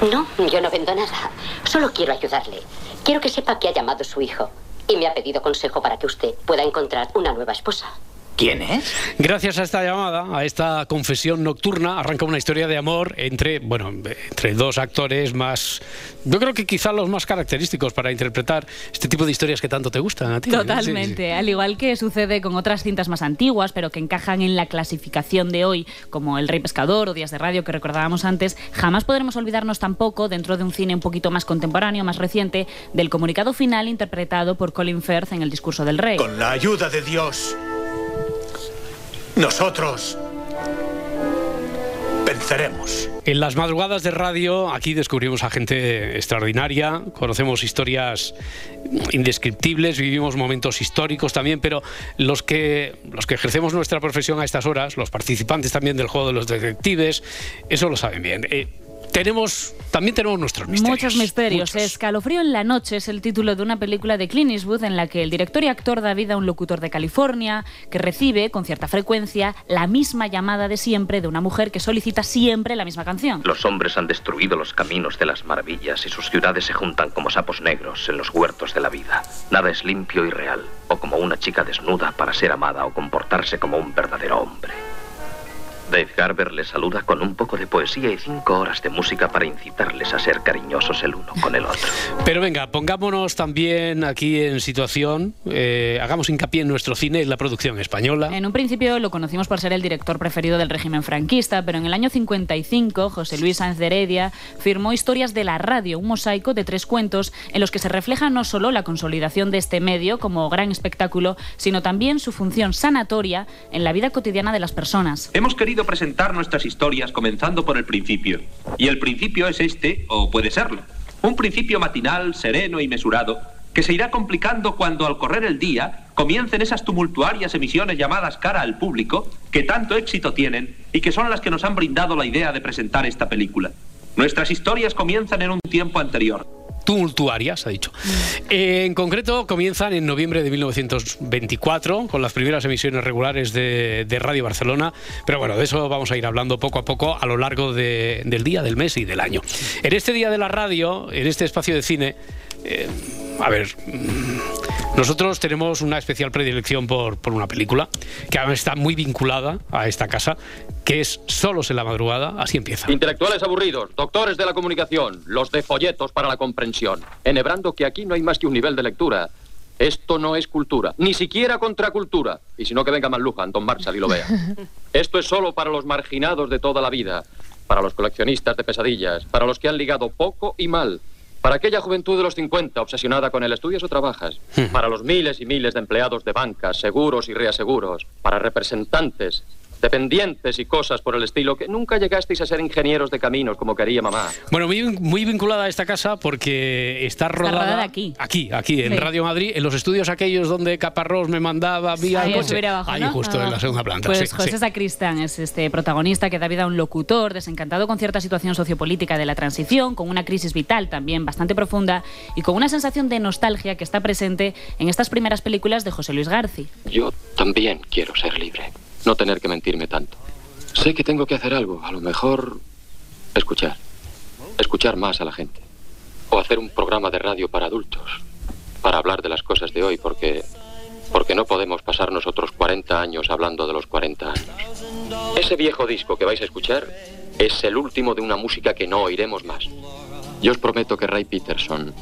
No, yo no vendo nada. Solo quiero ayudarle. Quiero que sepa que ha llamado su hijo y me ha pedido consejo para que usted pueda encontrar una nueva esposa. ¿Quién es? Gracias a esta llamada, a esta confesión nocturna, arranca una historia de amor entre, bueno, entre dos actores más, yo creo que quizá los más característicos para interpretar este tipo de historias que tanto te gustan a ti. Totalmente, al igual que sucede con otras cintas más antiguas, pero que encajan en la clasificación de hoy, como El Rey Pescador o Días de Radio que recordábamos antes, jamás podremos olvidarnos tampoco, dentro de un cine un poquito más contemporáneo, más reciente, del comunicado final interpretado por Colin Firth en el discurso del rey. Con la ayuda de Dios, nosotros venceremos. En las madrugadas de radio, aquí descubrimos a gente extraordinaria, conocemos historias indescriptibles, vivimos momentos históricos también, pero los que, los que ejercemos nuestra profesión a estas horas, los participantes también del juego de los detectives, eso lo saben bien. Eh, tenemos, también tenemos nuestros misterios. Muchos misterios. Escalofrío en la noche es el título de una película de Clint Eastwood en la que el director y actor da vida a un locutor de California que recibe con cierta frecuencia la misma llamada de siempre de una mujer que solicita siempre la misma canción. Los hombres han destruido los caminos de las maravillas y sus ciudades se juntan como sapos negros en los huertos de la vida. Nada es limpio y real, o como una chica desnuda para ser amada o comportarse como un verdadero hombre. Dave Garber les saluda con un poco de poesía y cinco horas de música para incitarles a ser cariñosos el uno con el otro. Pero venga, pongámonos también aquí en situación, eh, hagamos hincapié en nuestro cine y la producción española. En un principio lo conocimos por ser el director preferido del régimen franquista, pero en el año 55 José Luis Sáenz de Heredia firmó Historias de la Radio, un mosaico de tres cuentos en los que se refleja no solo la consolidación de este medio como gran espectáculo, sino también su función sanatoria en la vida cotidiana de las personas. Hemos querido presentar nuestras historias comenzando por el principio. Y el principio es este, o puede serlo. Un principio matinal, sereno y mesurado, que se irá complicando cuando al correr el día comiencen esas tumultuarias emisiones llamadas cara al público, que tanto éxito tienen y que son las que nos han brindado la idea de presentar esta película. Nuestras historias comienzan en un tiempo anterior tumultuarias, ha dicho. En concreto, comienzan en noviembre de 1924 con las primeras emisiones regulares de, Radio Barcelona, pero bueno, de eso vamos a ir hablando poco a poco a lo largo del día, del mes y del año. En este día de la radio, en este espacio de cine, eh, a ver, mm, nosotros tenemos una especial predilección por, por una película que está muy vinculada a esta casa, que es Solos en la madrugada, así empieza. Intelectuales aburridos, doctores de la comunicación, los de folletos para la comprensión, enhebrando que aquí no hay más que un nivel de lectura. Esto no es cultura, ni siquiera contracultura. Y si no, que venga Manlujan, Don Marshall y lo vea. Esto es solo para los marginados de toda la vida, para los coleccionistas de pesadillas, para los que han ligado poco y mal, para aquella juventud de los 50 obsesionada con el estudias o trabajas, para los miles y miles de empleados de bancas, seguros y reaseguros, para representantes dependientes y cosas por el estilo, que nunca llegasteis a ser ingenieros de caminos como quería mamá. Bueno, muy, muy vinculada a esta casa porque está rodada, aquí. Aquí, aquí, en Radio Madrid, en los estudios aquellos donde Caparrós me mandaba vía ahí, coche. Abajo, ahí justo en la segunda planta. Pues sí, José sí. Sacristán es este protagonista que da vida a un locutor desencantado con cierta situación sociopolítica de la transición, con una crisis vital también bastante profunda y con una sensación de nostalgia que está presente en estas primeras películas de José Luis Garci. Yo también quiero ser libre. No tener que mentirme tanto. Sé que tengo que hacer algo. A lo mejor escuchar. Escuchar más a la gente. O hacer un programa de radio para adultos. Para hablar de las cosas de hoy, porque. Porque no podemos pasar nosotros 40 años hablando de los 40 años. Ese viejo disco que vais a escuchar es el último de una música que no oiremos más. Yo os prometo que Ray Peterson,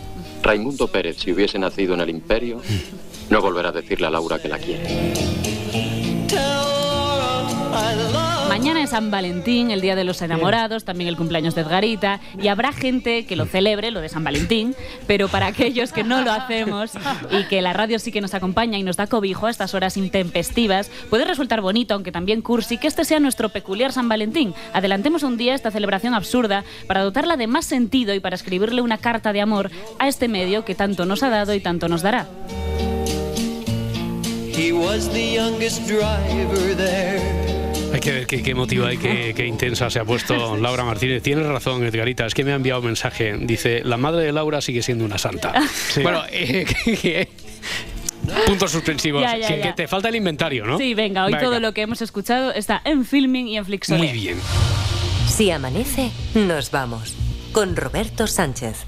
Raimundo Pérez, si hubiese nacido en el Imperio, no volverá a decirle a Laura que la quiere. Mañana es San Valentín, el Día de los Enamorados, también el cumpleaños de Edgarita, y habrá gente que lo celebre, lo de San Valentín, pero para aquellos que no lo hacemos y que la radio sí que nos acompaña y nos da cobijo a estas horas intempestivas, puede resultar bonito, aunque también cursi, que este sea nuestro peculiar San Valentín. Adelantemos un día esta celebración absurda para dotarla de más sentido y para escribirle una carta de amor a este medio que tanto nos ha dado y tanto nos dará. He was the youngest driver there. Hay que ver qué, qué emotiva y qué, qué intensa se ha puesto Laura Martínez. Tienes razón, Edgarita. Es que me ha enviado un mensaje. Dice, la madre de Laura sigue siendo una santa. Bueno, eh, que- puntos suspensivos. Ya, ya, que, ya. que te falta el inventario, ¿no? Sí, venga, hoy Venga. todo lo que hemos escuchado está en filming y en Flixolé. Muy bien. Si amanece, nos vamos. Con Roberto Sánchez.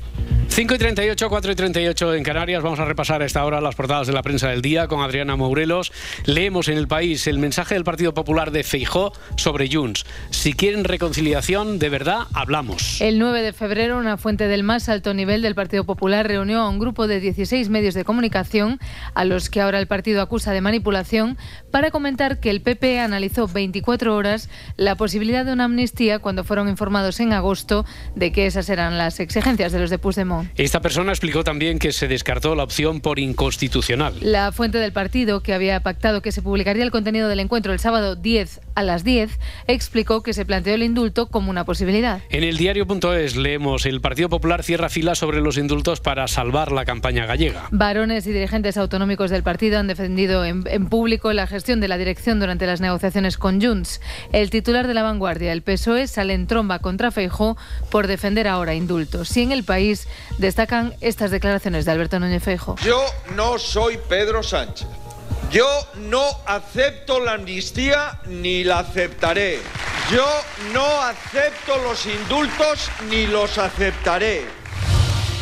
5 y 38, 4 y 38 en Canarias. Vamos a repasar a esta hora las portadas de la prensa del día con Adriana Mourelos. Leemos en el país el mensaje del Partido Popular de Feijó sobre Junts. Si quieren reconciliación, de verdad, hablamos. El 9 de febrero, una fuente del más alto nivel del Partido Popular reunió a un grupo de 16 medios de comunicación, a los que ahora el partido acusa de manipulación, para comentar que el PP analizó 24 horas la posibilidad de una amnistía cuando fueron informados en agosto de que esas eran las exigencias de los de Puigdemont. Esta persona explicó también que se descartó la opción por inconstitucional. La fuente del partido, que había pactado que se publicaría el contenido del encuentro el sábado 10 a las 10, explicó que se planteó el indulto como una posibilidad. En el diario.es leemos el Partido Popular cierra filas sobre los indultos para salvar la campaña gallega. Varones y dirigentes autonómicos del partido han defendido en, en público la gestión de la dirección durante las negociaciones con Junts. El titular de la vanguardia, el PSOE, sale en tromba contra Feijó por defender ahora indultos. Y en el país destacan estas declaraciones de Alberto Núñez Feijó. Yo no soy Pedro Sánchez. Yo no acepto la amnistía ni la aceptaré. Yo no acepto los indultos ni los aceptaré.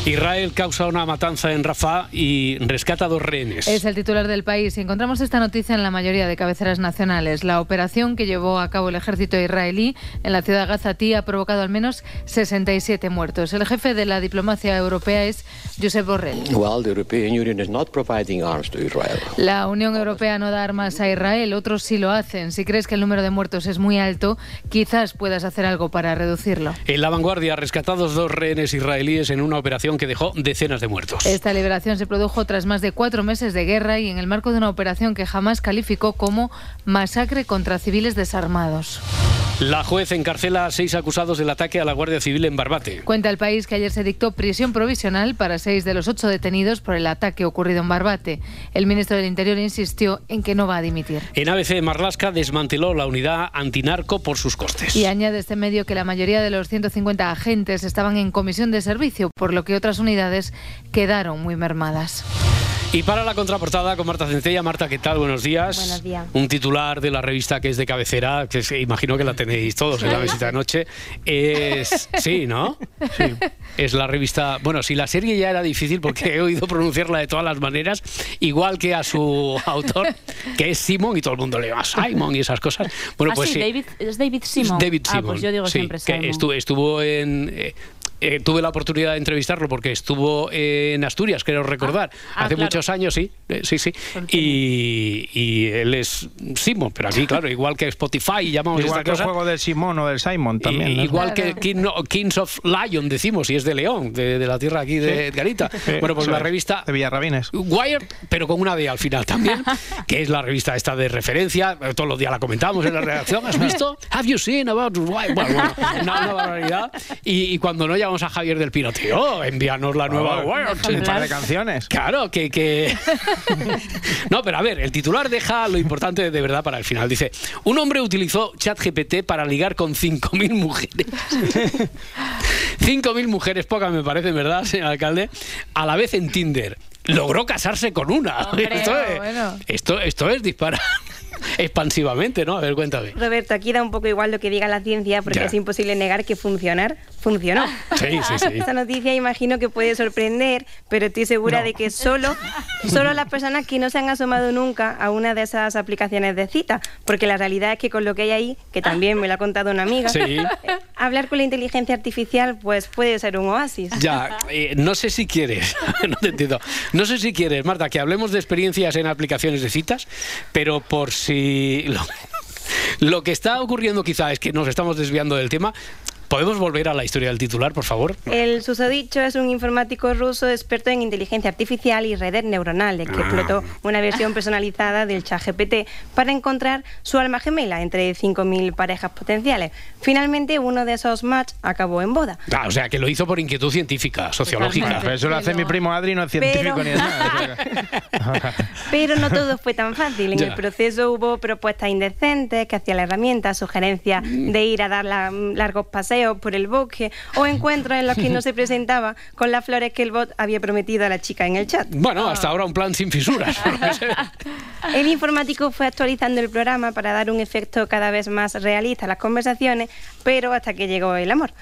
Israel causa una matanza en Rafah y rescata dos rehenes. Es el titular del país y encontramos esta noticia en la mayoría de cabeceras nacionales. La operación que llevó a cabo el ejército israelí en la ciudad de Gazatí ha provocado al menos 67 muertos. El jefe de la diplomacia europea es Josep Borrell. Well, the European Union is not providing arms to Israel. La Unión Europea no da armas a Israel, otros sí lo hacen. Si crees que el número de muertos es muy alto, quizás puedas hacer algo para reducirlo. En la vanguardia, rescatados dos rehenes israelíes en una operación que dejó decenas de muertos. Esta liberación se produjo tras más de cuatro meses de guerra y en el marco de una operación que jamás calificó como masacre contra civiles desarmados. La juez encarcela a seis acusados del ataque a la Guardia Civil en Barbate. Cuenta el país que ayer se dictó prisión provisional para seis de los ocho detenidos por el ataque ocurrido en Barbate. El ministro del Interior insistió en que no va a dimitir. En ABC, Marlasca desmanteló la unidad antinarco por sus costes. Y añade este medio que la mayoría de los 150 agentes estaban en comisión de servicio, por lo que otras unidades quedaron muy mermadas. Y para la contraportada con Marta Centella. Marta, ¿qué tal? Buenos días. Buenos días. Un titular de la revista que es de cabecera, que es- imagino que la tenéis todos en la visita de noche. Es. Sí, ¿no? Sí. Es la revista. Bueno, si la serie ya era difícil porque he oído pronunciarla de todas las maneras, igual que a su autor, que es Simon, y todo el mundo le llama Simon y esas cosas. Bueno, Ah, pues sí, sí. David, es David Simon. David Ah, Simon. pues yo digo sí, siempre que Simon. estuvo, estuvo en. eh, eh, tuve la oportunidad de entrevistarlo porque estuvo en Asturias, creo recordar, Ah, hace claro. muchos años, sí, eh, sí, sí. Y, y él es Simon, pero aquí, claro, igual que Spotify, llamamos Igual esta que el cosa. juego del Simón o del Simon también. I- ¿no? Igual que King- no, Kings of Lion, decimos, y es de León, de, de la tierra aquí de Sí. Edgarita. Sí, bueno, pues la es, revista. De Villarrabines. Wired, pero con una D al final también, que es la revista esta de referencia. eh, Todos los días la comentamos en la redacción. ¿Has visto? ¿Have you seen about Wired? Bueno, bueno, una, una barbaridad. Y, y cuando no llamamos a Javier del Pino, tío, envíanos la nueva un par de canciones. Claro, que. que... no, pero a ver, el titular deja lo importante de verdad para el final. Dice: Un hombre utilizó ChatGPT para ligar con 5.000 mujeres. 5.000 mujeres, pocas me parece, ¿verdad, señor alcalde? A la vez en Tinder. Logró casarse con una. Hombre, esto, es, bueno. esto, esto es disparar expansivamente, ¿no? A ver, cuéntame. Roberto, aquí da un poco igual lo que diga la ciencia porque Ya. es imposible negar que funcionar funcionó. Sí, sí, sí. Esta noticia imagino que puede sorprender, pero estoy segura No. de que solo, solo las personas que no se han asomado nunca a una de esas aplicaciones de cita, porque la realidad es que con lo que hay ahí, que también me lo ha contado una amiga, Sí. eh, hablar con la inteligencia artificial pues puede ser un oasis. Ya, eh, no sé si quieres, no te entiendo. No sé si quieres, Marta, que hablemos de experiencias en aplicaciones de citas, pero por si lo, lo que está ocurriendo quizá es que nos estamos desviando del tema. ¿Podemos volver a la historia del titular, por favor? El susodicho es un informático ruso experto en inteligencia artificial y redes neuronales que Ah. explotó una versión personalizada del ChatGPT para encontrar su alma gemela entre 5.000 parejas potenciales. Finalmente, uno de esos match acabó en boda. Ah, o sea, que lo hizo por inquietud científica, sociológica. Pero eso lo hace mi primo Adri, no es científico Pero- ni es nada. Pero no todo fue tan fácil. En Ya. el proceso hubo propuestas indecentes que hacía la herramienta, sugerencias de ir a dar la- largos paseos por el bosque o encuentros en los que no se presentaba con las flores que el bot había prometido a la chica en el chat. Bueno, hasta ahora un plan sin fisuras. El informático fue actualizando el programa para dar un efecto cada vez más realista a las conversaciones, pero hasta que llegó el amor.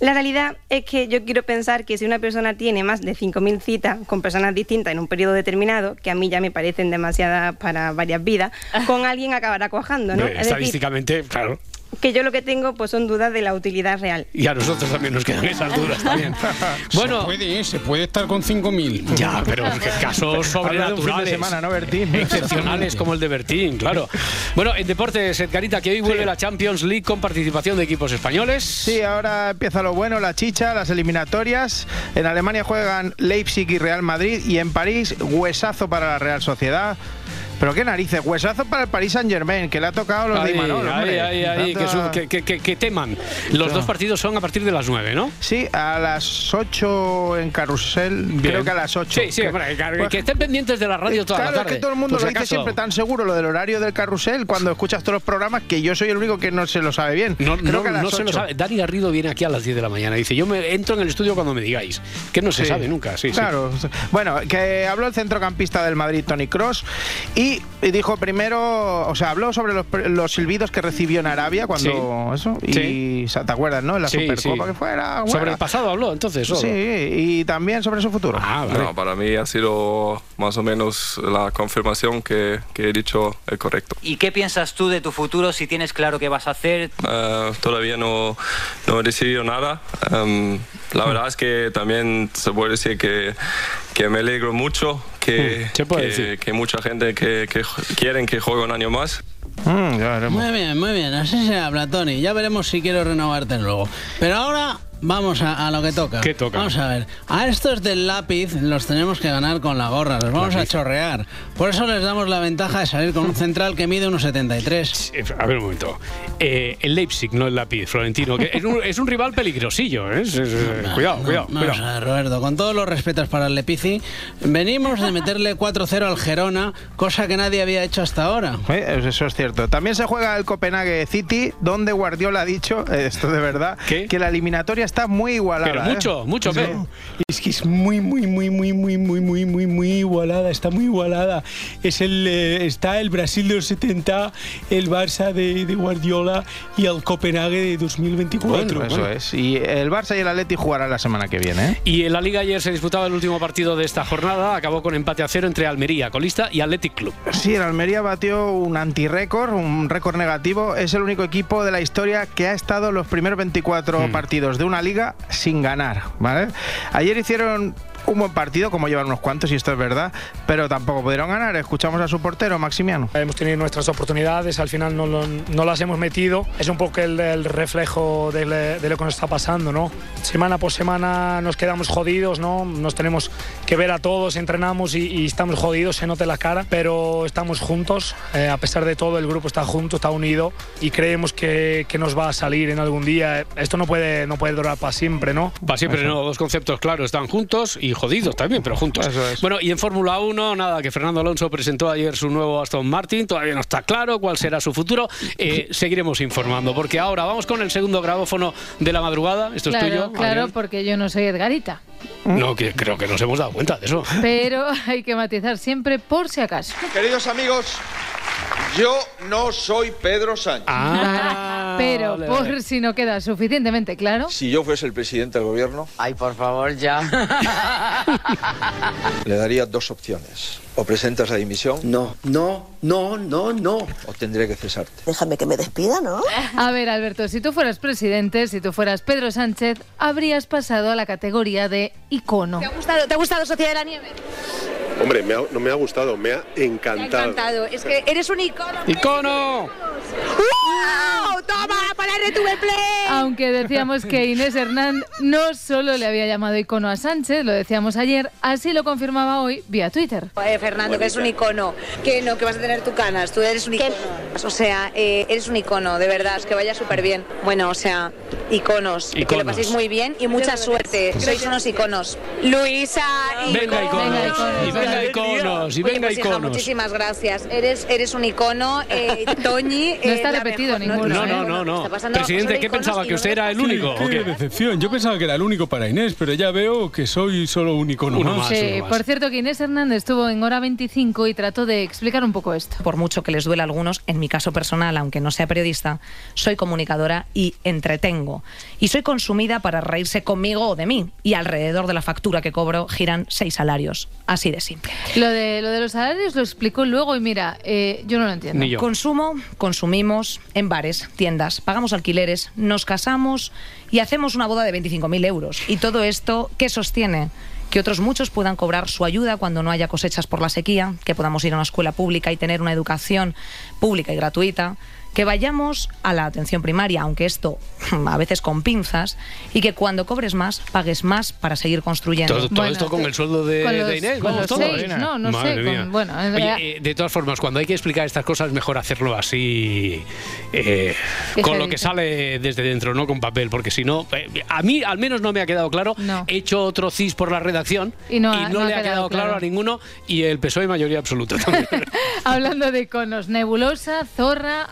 La realidad es que yo quiero pensar que si una persona tiene más de 5.000 citas con personas distintas en un periodo determinado, que a mí ya me parecen demasiadas para varias vidas, con alguien acabará cuajando, ¿no? Hombre, Es decir, Estadísticamente, claro. Que yo lo que tengo pues son dudas de la utilidad real. Y a nosotros también nos quedan esas dudas también. bueno, se puede, se puede estar con 5.000. Ya, pero en casos sobrenaturales. de semana, ¿no, Bertín? Excepcionales como el de Bertín, claro. Bueno, en deportes, Edgarita, que hoy vuelve la Champions League con participación de equipos españoles. Sí, ahora empieza lo bueno, la chicha, las eliminatorias. En Alemania juegan Leipzig y Real Madrid y en París huesazo para la Real Sociedad. Pero qué narices, huesazo para el Paris Saint Germain, que le ha tocado los de Imanol. Ahí, ahí, ahí, que, Tanta- que- que- que teman. Los dos partidos son a partir de las 9, ¿no? Sí, a las 8 en Carrusel, Bien. creo que a las 8. Sí, sí, hombre, que, que estén pendientes de la radio toda Claro, la tarde. es que todo el mundo por lo dice acaso. siempre tan seguro lo del horario del carrusel cuando escuchas todos los programas que yo soy el único que no se lo sabe bien. No, Creo no- que a las no se lo 8. sabe. Dani Garrido viene aquí a las 10 de la mañana. Dice, yo me entro en el estudio cuando me digáis. Que no se Sí. sabe nunca, sí, sí. claro. Bueno, que habló el centrocampista del Madrid, Tony Cross, y, y dijo primero, o sea, habló sobre los, los silbidos que recibió en Arabia cuando eso, y ¿te acuerdas, no? En la Sí, Supercopa sí. que fuera. Sobre bueno. el pasado habló, entonces. solo. Sí, y también sobre su futuro. Ah, No, para mí ha sido más o menos la confirmación que, que he dicho el correcto. ¿Y qué piensas tú de tu futuro si tienes claro qué vas a hacer? Eh, todavía no, no he decidido nada. Em, la verdad es que también se puede decir que, que me alegro mucho que, Mm, puede que, decir. que mucha gente que, que quieren que juegue un año más. Mm, Muy bien, muy bien. Así se habla, Tony. Ya veremos si quiero renovarte luego. Pero ahora vamos a, a lo que toca. ¿Qué toca? Vamos a ver. A estos del lápiz los tenemos que ganar con la gorra. Los vamos a chorrear. Por eso les damos la ventaja de salir con un central que mide unos 73. Eh, A ver un momento. Eh, el Leipzig, no el lápiz, Florentino, que es un, es un rival peligrosillo. ¿eh? Es- es- es- cuidado, No, cuidado, Vamos cuidado. a ver, Roberto, con todos los respetos para el Lepici, venimos de meterle 4-0 al Gerona, cosa que nadie había hecho hasta ahora. Eh, Eso es cierto. También se juega el Copenhague City, donde Guardiola ha dicho, esto de verdad, que la eliminatoria está muy igualada. Pero ¿eh? mucho, mucho, Sí. Es que es muy, muy, muy, muy, muy, muy, muy, muy, muy igualada. Está muy igualada. Es el, eh, está el Brasil de los 70, el Barça de, de Guardiola y el Copenhague de 2024. Eso es. Y el Barça y el Atleti jugarán la semana que viene. ¿eh? Y en la Liga ayer se disputaba el último partido de esta jornada. Acabó con empate a cero entre Almería, colista, y Athletic Club. Sí, el Almería batió un antirécord, un récord negativo. Es el único equipo de la historia que ha estado los primeros 24 Hmm. partidos de una liga sin ganar, ¿vale? Ayer hicieron un buen partido, como llevan unos cuantos, y esto es verdad, pero tampoco pudieron ganar. Escuchamos a su portero, Maximiano. Hemos tenido nuestras oportunidades, al final no, lo- no las hemos metido. Es un poco el, el reflejo de, le- de lo que nos está pasando, ¿no? Semana por semana nos quedamos jodidos, ¿no? Nos tenemos que ver a todos, entrenamos y, y estamos jodidos, se nota en la cara, pero estamos juntos. eh, a pesar de todo, el grupo está junto, está unido y creemos que, que nos va a salir en algún día. Esto no puede, no puede durar para siempre, ¿no? Para siempre no, dos conceptos claros, están juntos y jodidos también, pero juntos. Bueno, y en Fórmula 1, nada, que Fernando Alonso presentó ayer su nuevo Aston Martin, todavía no está claro cuál será su futuro. Eh, seguiremos informando, porque ahora vamos con el segundo grabófono de la madrugada. Esto claro, es tuyo. claro, Adrián? porque yo no soy Edgarita. No, que creo que nos hemos dado cuenta de eso. Pero hay que matizar siempre por si acaso. Queridos amigos, yo no soy Pedro Sánchez. Ah, Pero por si no queda suficientemente claro. Si yo fuese el presidente del gobierno, Ay, por favor, ya. le daría dos opciones. O presentas la dimisión. No, no, no, no, no. O tendré que cesarte. Déjame que me despida, ¿no? A ver, Alberto, si tú fueras presidente, si tú fueras Pedro Sánchez, habrías pasado a la categoría de icono. ¿Te ha gustado, ¿te ha gustado Sociedad de la Nieve? Hombre, me ha- no me ha gustado, me ha encantado. Encantado. Es que eres un icono. ¡Icono! ¡Wow! ¡Toma! ¡Para RTV Play! Aunque decíamos que Inés Hernán no solo le había llamado icono a Sánchez, lo decíamos ayer, así lo confirmaba hoy vía Twitter. Eh, Fernando, que eres un icono. Que no, que vas a tener tu canas. Tú eres un icono. O sea, eh, eres un icono, de verdad. Es que vaya súper bien. Bueno, o sea, iconos. Que Iconos. lo paséis muy bien y mucha suerte. Sois unos iconos. Luisa, Venga, iconos. iconos. Y venga, iconos. Y Oye, venga, pues, hija, iconos. muchísimas gracias. Eres, eres un icono. Eh, Toñi. No eh, está la repetido ninguno, No, ¿eh? no, no, no. Pasando- Presidente, ¿qué pensaba? ¿Que usted era el único? Qué ¿o qué? decepción. Yo pensaba que era el único para Inés, pero ya veo que soy solo un icono Uno más. por cierto que Inés Hernández estuvo en hora 25 y trató de explicar un poco esto. Por mucho que les duela a algunos, en mi caso personal, aunque no sea periodista, soy comunicadora y entretengo. Y soy consumida para reírse conmigo o de mí. Y alrededor de la factura que cobro giran seis salarios. Así de simple. Lo de, lo de los salarios lo explicó luego y mira, eh, yo no lo entiendo. Consumo, consumimos en bares, tiendas, pagamos alquileres, nos casamos y hacemos una boda de 25.000 euros. Y todo esto, ¿qué sostiene? Que otros muchos puedan cobrar su ayuda cuando no haya cosechas por la sequía, que podamos ir a una escuela pública y tener una educación pública y gratuita, que vayamos a la atención primaria, aunque esto a veces con pinzas, y que cuando cobres más, pagues más para seguir construyendo. Todo, todo esto con el sueldo de, con los- de Inés. con los todo. seis, no, no Madre sé, con- bueno, en Oye, eh, de todas formas, cuando hay que explicar estas cosas, es mejor hacerlo así, eh, ¿Qué con lo que sale desde dentro, no con papel, porque si no, eh, a mí al menos no me ha quedado claro. He hecho otro cis por la redacción Y no ha- no ha le ha quedado quedado claro. claro. a ninguno y el PSOE mayoría absoluta también. Hablando de iconos, Nebulosa, Zorra,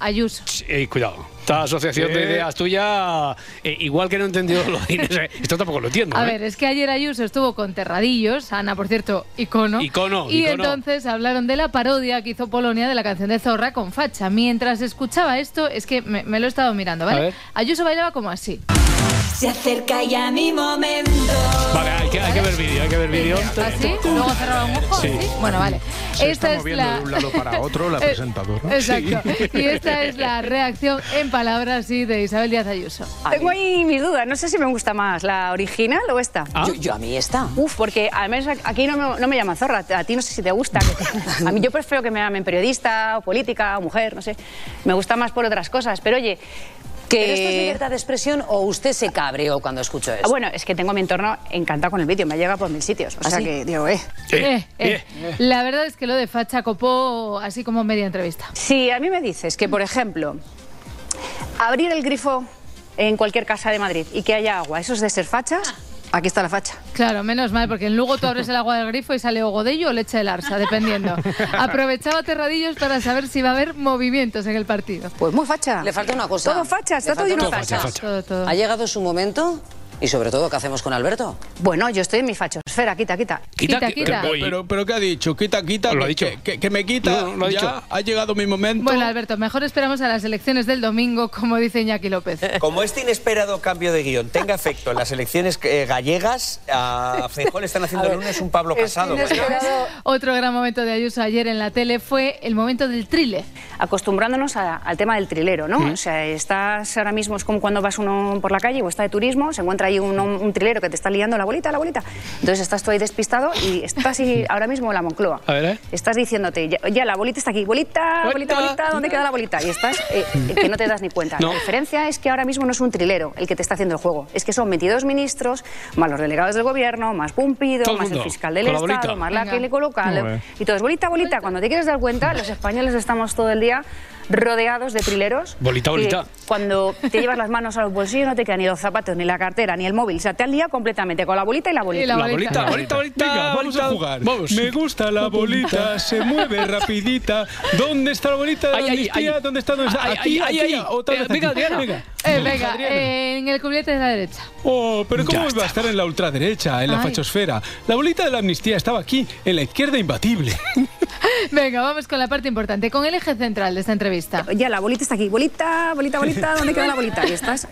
Eh, cuidado. Esta asociación de Sí. ideas tuya, eh, igual que no he entendido lo de Inés, eh, esto tampoco lo entiendo. A ¿eh? ver, es que ayer Ayuso estuvo con Terradillos, Ana, por cierto, icono. Icono, Y icono. entonces hablaron de la parodia que hizo Polonia de la canción de Zorra con Facha. Mientras escuchaba esto, es que me, me lo he estado mirando, ¿vale? Ayuso bailaba como así. Se acerca ya mi momento. Vale, hay que, hay que ver vídeo, hay que ver vídeo. ¿Así? Luego cerraba un ojo. Sí. ¿sí? Bueno, vale. Se esta está es moviendo la... de un lado para otro la Eh, presentadora. Exacto. Y esta es la reacción en palabras sí, de Isabel Díaz Ayuso. Tengo ahí mis dudas. No sé si me gusta más la original o esta. Yo- yo a mí esta. Uf, porque al menos aquí no me, no me llaman zorra. A ti no sé si te gusta. A mí yo prefiero que me llamen periodista o política o mujer, no sé. Me gusta más por otras cosas. Pero oye, que... ¿Pero esto es libertad de expresión o usted se cabreó cuando escuchó Ah, eso? Bueno, es que tengo mi entorno encantado con el vídeo. Me llega por mil sitios. O ¿Ah, sea sí? que digo, eh. Eh, eh. La verdad es que lo de Facha copó así como media entrevista. Si a mí me dices que, por ejemplo, abrir el grifo en cualquier casa de Madrid y que haya agua, ¿eso es de ser facha? Aquí está la facha. Claro, menos mal, porque en Lugo tú abres el agua del grifo y sale o godello o leche del arsa, dependiendo. Aprovechaba Terradillos para saber si va a haber movimientos en el partido. Pues muy facha. Le falta una cosa. Todo facha, está todo una facha. todo. ¿Ha llegado su momento? Y sobre todo, ¿qué hacemos con Alberto? Bueno, yo estoy en mi fachosfera, quita, quita. Quita, quita. Pero, pero ¿qué ha dicho? Quita, quita. Lo ha dicho. Que, que- que me quita. No, lo ha ya dicho. ha llegado mi momento. Bueno, Alberto, mejor esperamos a las elecciones del domingo, como dice Iñaki López. Como este inesperado cambio de guion tenga efecto en las elecciones eh, gallegas, a Feijóo le están haciendo el lunes un Pablo Casado. Otro gran momento de Ayuso ayer en la tele fue el momento del thriller. Acostumbrándonos a- al tema del trilero, ¿no? Mm. O sea, estás ahora mismo, es como cuando vas uno por la calle o está de turismo, se encuentra ahí un, un trilero que te está liando la bolita, la bolita. Entonces estás tú ahí despistado y estás ahí ahora mismo en la Moncloa. A ver, ¿eh? Estás diciéndote, ya, ya, la bolita está aquí, bolita, bolita, bolita, ¿dónde queda la bolita? Y estás eh, eh, que no te das ni cuenta. No. La diferencia es que ahora mismo no es un trilero el que te está haciendo el juego, es que son 22 ministros, más los delegados del gobierno, más Pumpido, Todo más el fiscal del Estado, bolita. más la que le coloca. Y todo es bolita, bolita. Cuando te quieres dar cuenta, los españoles estamos todo el día rodeados de trileros. Bolita, bolita. Cuando te llevas las manos a los bolsillos no te quedan ni los zapatos, ni la cartera, ni el móvil. O sea, te han liado completamente con la bolita y la bolita. Y la La bolita. bolita, bolita, Venga, vamos a jugar. Me gusta la bolita, se mueve rapidita. ¿Dónde está la bolita de la Ay, ay, amnistía? ay. ¿Dónde está? ¿Dónde está? Aquí, aquí, otra Eh, vez venga, aquí. Adriana. Venga. Eh, venga, eh, en el cubilete de la derecha. Oh, pero ¿cómo iba a estar en la ultraderecha, en la Ay. fachosfera? La bolita de la amnistía estaba aquí, en la izquierda imbatible. Venga, vamos con la parte importante, con el eje central de esta entrevista. Ya, la bolita está aquí. Bolita, bolita, bolita, ¿dónde queda la bolita? Y estás eh,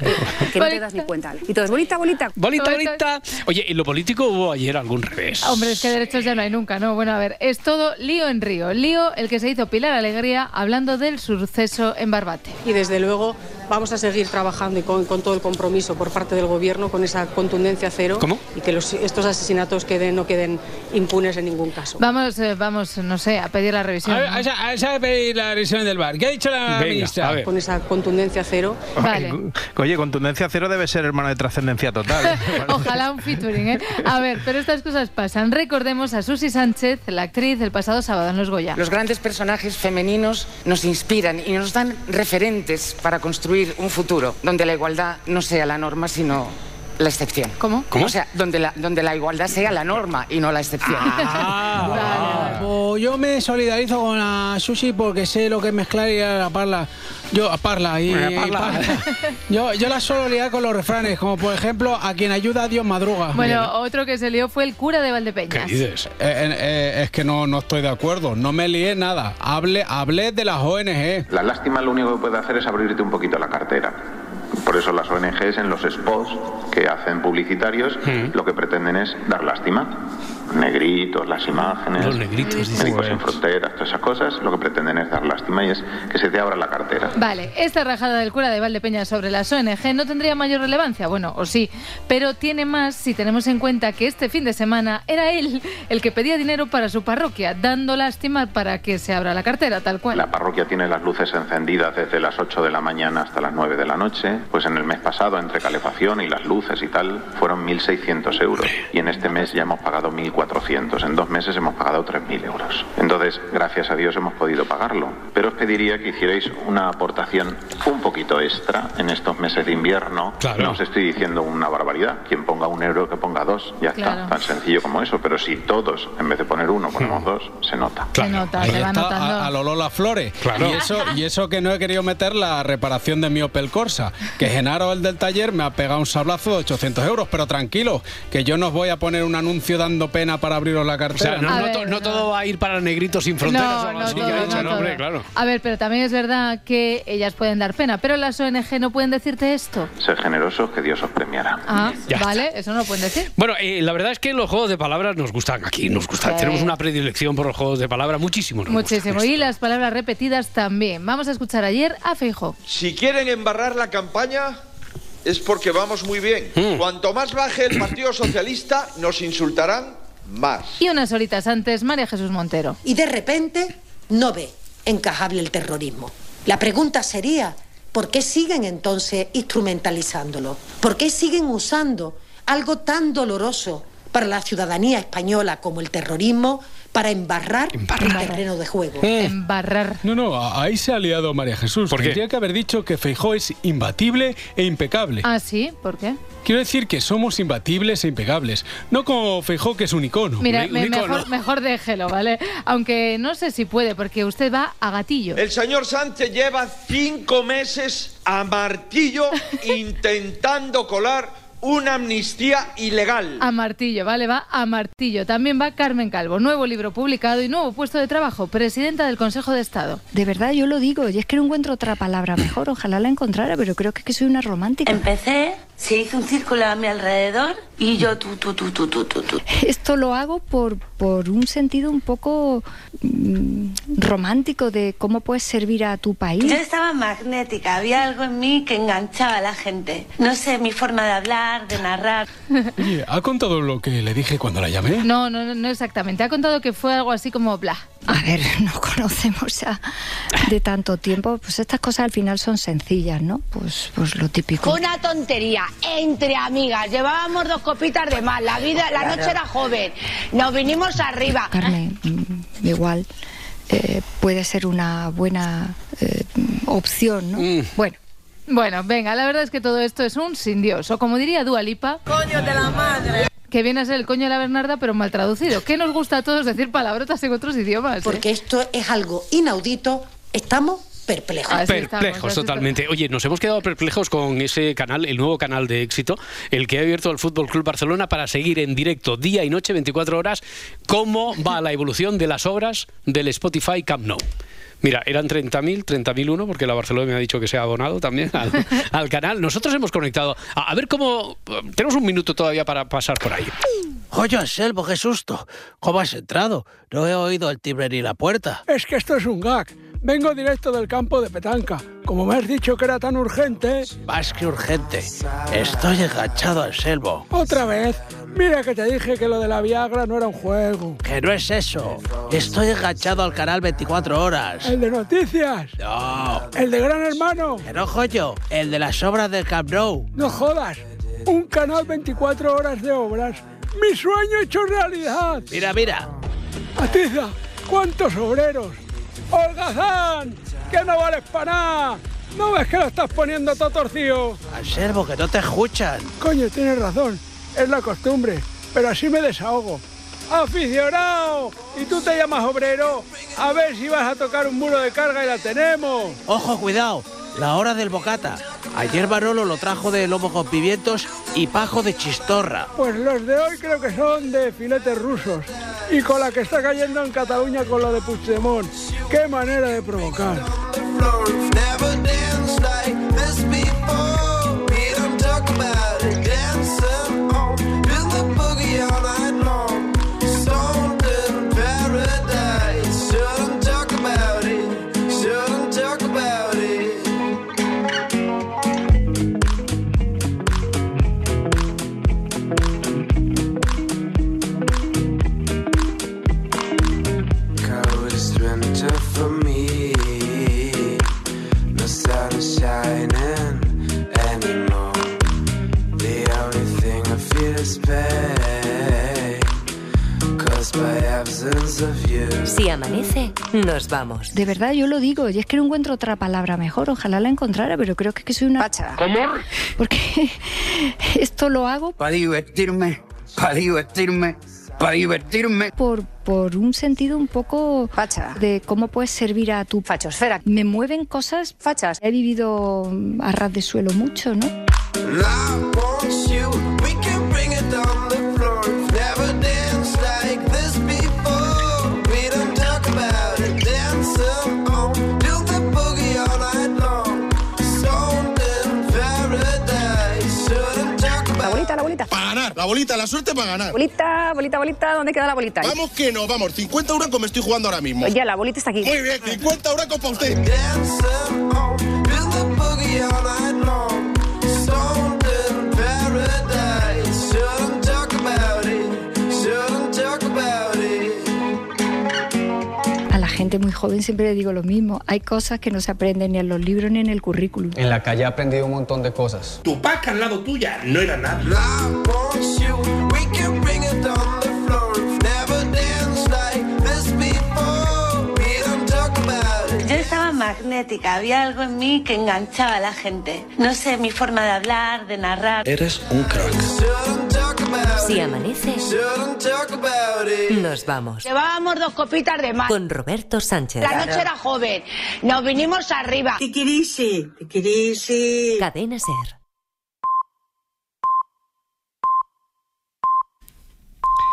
que no te das ni cuenta. Y todo es bolita, bolita. Bolita, bolita. Oye, en lo político hubo ayer algún revés. Hombre, es que derechos ya no hay nunca, ¿no? Bueno, a ver, es todo lío en Río. Lío el que se hizo Pilar Alegría hablando del suceso en Barbate. y desde luego vamos a seguir trabajando y con, con todo el compromiso por parte del gobierno con esa contundencia cero ¿Cómo? y que los- estos asesinatos queden, no queden impunes en ningún caso. Vamos, eh, vamos, no sé, a pedir la revisión. A, ¿no? a, a, a pedir la revisión del bar. ¿Qué ha dicho la Venga, ministra? a ver. Con esa contundencia cero. Vale. Oye, contundencia cero debe ser hermano de trascendencia total. Ojalá un featuring, ¿eh? A ver, pero estas cosas pasan. Recordemos a Susi Sánchez, la actriz, el pasado sábado en Los Goya. Los grandes personajes femeninos nos inspiran y nos dan referentes para construir un futuro donde la igualdad no sea la norma, sino la excepción. ¿Cómo? O sea, donde la, donde la igualdad sea la norma y no la excepción. Ah, pues yo me solidarizo con la Sushi porque sé lo que es mezclar y a parla. Yo a parla y, Bueno, y parla. Yo, yo la suelo liar con los refranes, como por ejemplo, a quien ayuda a Dios madruga. Bueno, otro que se lió fue el cura de Valdepeñas. dices? es que no, no estoy de acuerdo, no me lié nada. Hable, hablé de las ONG. La lástima lo único que puede hacer es abrirte un poquito la cartera. Por eso las ONGs en los spots que hacen publicitarios lo que pretenden es dar lástima. Negritos, las imágenes, Los negritos. Médicos sin Fronteras, todas esas cosas, lo que pretenden es dar lástima y es que se te abra la cartera. Vale, esta rajada del cura de Valdepeñas sobre las ONG no tendría mayor relevancia, bueno, o sí, pero tiene más si tenemos en cuenta que este fin de semana era él el que pedía dinero para su parroquia, dando lástima para que se abra la cartera, tal cual. La parroquia tiene las luces encendidas desde las 8 de la mañana hasta las 9 de la noche. Pues en el mes pasado, entre calefacción y las luces y tal, fueron 1.600 euros. Y en este mes ya hemos pagado 1.400. En dos meses hemos pagado 3.000 euros. Entonces, gracias a Dios hemos podido pagarlo. Pero os pediría que hicierais una aportación un poquito extra en estos meses de invierno. No os estoy diciendo una barbaridad. Quien ponga un euro, que ponga dos. Ya Claro. está. Tan sencillo como eso. Pero si todos, en vez de poner uno, ponemos dos, se nota. Se nota, se va notando. a, a lo Lola Flores. Claro. Y, eso, y eso que no he querido meter la reparación de mi Opel Corsa. Que Genaro, el del taller, me ha pegado un sablazo de 800 euros. Pero tranquilo, que yo no os voy a poner un anuncio dando pena para abriros la O cartera. sea, no, no to- no todo va a ir para negritos sin fronteras No, o algo no así, todo, que ha dicho, no no, todo. hombre, claro. A ver, pero también es verdad que ellas pueden dar pena, pero las ONG no pueden decirte esto. Sed generosos, que Dios os premiará. Ah, Ya vale, eso no lo pueden decir. Bueno, eh, la verdad es que los juegos de palabras nos gustan aquí, nos gustan. Sí. Tenemos una predilección por los juegos de palabras, muchísimo. nos gustan. Muchísimo. Y las palabras repetidas también. Vamos a escuchar ayer a Feijo. Si quieren embarrar la campaña es porque vamos muy bien. Hmm. Cuanto más baje el Partido Socialista, nos insultarán más. Y unas horitas antes, María Jesús Montero. y de repente no ve encajable el terrorismo. La pregunta sería, ¿por qué siguen entonces instrumentalizándolo? ¿Por qué siguen usando algo tan doloroso para la ciudadanía española como el terrorismo para embarrar, el terreno de juego? Embarrar. No, no, a- ahí se ha liado María Jesús. Tendría que haber dicho que Feijó es imbatible e impecable. Ah, sí, ¿por qué? Quiero decir que somos imbatibles e impecables. No como Feijó, que es un icono. Mira, me- mejor, mejor déjelo, ¿vale? Aunque no sé si puede, porque usted va a gatillo. El señor Sánchez lleva cinco meses a martillo intentando colar una amnistía ilegal. A martillo, ¿vale? Va a martillo. También va Carmen Calvo. Nuevo libro publicado y nuevo puesto de trabajo. Presidenta del Consejo de Estado. De verdad, yo lo digo, y es que no encuentro otra palabra mejor. Ojalá la encontrara, pero creo que, es que soy una romántica. Empecé, se hizo un círculo a mi alrededor y yo tú, tú, tú, tú, tú, tú, tú. Esto lo hago por, por un sentido un poco mm, romántico de cómo puedes servir a tu país. Yo estaba magnética, había algo en mí que enganchaba a la gente. No sé, mi forma de hablar, de narrar. Oye, ¿ha contado lo que le dije cuando la llamé? No, no, no, no exactamente. Ha contado que fue algo así como bla. A ver, nos conocemos ya de tanto tiempo, pues estas cosas al final son sencillas, ¿no? Pues, pues lo típico. Una tontería entre amigas. Llevábamos dos copitas de más. La vida, la noche era joven. Nos vinimos arriba. Carmen, mm, igual eh, puede ser una buena eh, opción, ¿no? Bueno. Bueno, venga, la verdad es que todo esto es un sin Dios. O como diría Dualipa. ¡Coño de la madre! Que viene a ser el coño de la Bernarda, pero mal traducido. ¿Qué nos gusta a todos decir palabrotas en otros idiomas? eh? Porque esto es algo inaudito. Estamos perplejos. Perplejos totalmente. Oye, nos hemos quedado perplejos con ese canal, el nuevo canal de éxito, el que ha abierto el Fútbol Club Barcelona para seguir en directo día y noche, 24 horas, cómo va la evolución de las obras del Spotify Camp Nou. Mira, eran 30.000, 30.001, porque la Barcelona me ha dicho que se ha abonado también al, al canal. Nosotros hemos conectado. A, a ver cómo. Tenemos un minuto todavía para pasar por ahí. Oye, Anselmo, qué susto. ¿Cómo has entrado? No he oído el timbre ni la puerta. Es que esto es un gag. Vengo directo del campo de petanca. Como me has dicho que era tan urgente... Más que urgente. Estoy enganchado, Anselmo. Otra vez. Mira que te dije que lo de la Viagra no era un juego. Que no es eso. Estoy enganchado al canal 24 horas. ¿El de noticias? No. ¿El de Gran Hermano? Que no, joyo. El de las obras del Camp Nou. No jodas. Un canal 24 horas de obras. Mi sueño hecho realidad. Mira, mira. Atiza, ¿cuántos obreros? ¡Holgazán! ¡Que no vales para nada! ¿No ves que lo estás poniendo todo torcido? Anselmo, que no te escuchan. Coño, tienes razón. Es la costumbre. Pero así me desahogo. ¡Aficionado! ¿Y tú te llamas obrero? A ver si vas a tocar un muro de carga y la tenemos. Ojo, cuidado la hora del bocata. Ayer Barolo lo trajo de lomo con pimientos y pajo de chistorra. Pues los de hoy creo que son de filetes rusos. Y con la que está cayendo en Cataluña con lo de Puigdemont. ¡Qué manera de provocar! Si amanece, nos vamos. De verdad, yo lo digo. Y es que no encuentro otra palabra mejor. Ojalá la encontrara, pero creo que, que soy una pacha. ¿Cómo? Porque esto lo hago. Para divertirme, para divertirme, para divertirme. Por, por un sentido un poco facha de cómo puedes servir a tu fachosfera. Me mueven cosas fachas. He vivido a ras de suelo mucho, ¿no? Love la bolita. Para ganar, la bolita, la suerte para ganar. Bolita, bolita, bolita, ¿dónde queda la bolita? Vamos que no, vamos, 50 euros me estoy jugando ahora mismo. Oye, la bolita está aquí. Muy bien, 50 euros para usted. Gente muy joven siempre le digo lo mismo. Hay cosas que no se aprenden ni en los libros ni en el currículum. En la calle he aprendido un montón de cosas. Tu paca al lado tuya no era nada. Yo estaba magnética, había algo en mí que enganchaba a la gente. No sé, mi forma de hablar, de narrar. Eres un crack. Si amanece, nos vamos. Llevábamos dos copitas de más. Con Roberto Sánchez. La noche era joven. Nos vinimos arriba. Cadena Ser.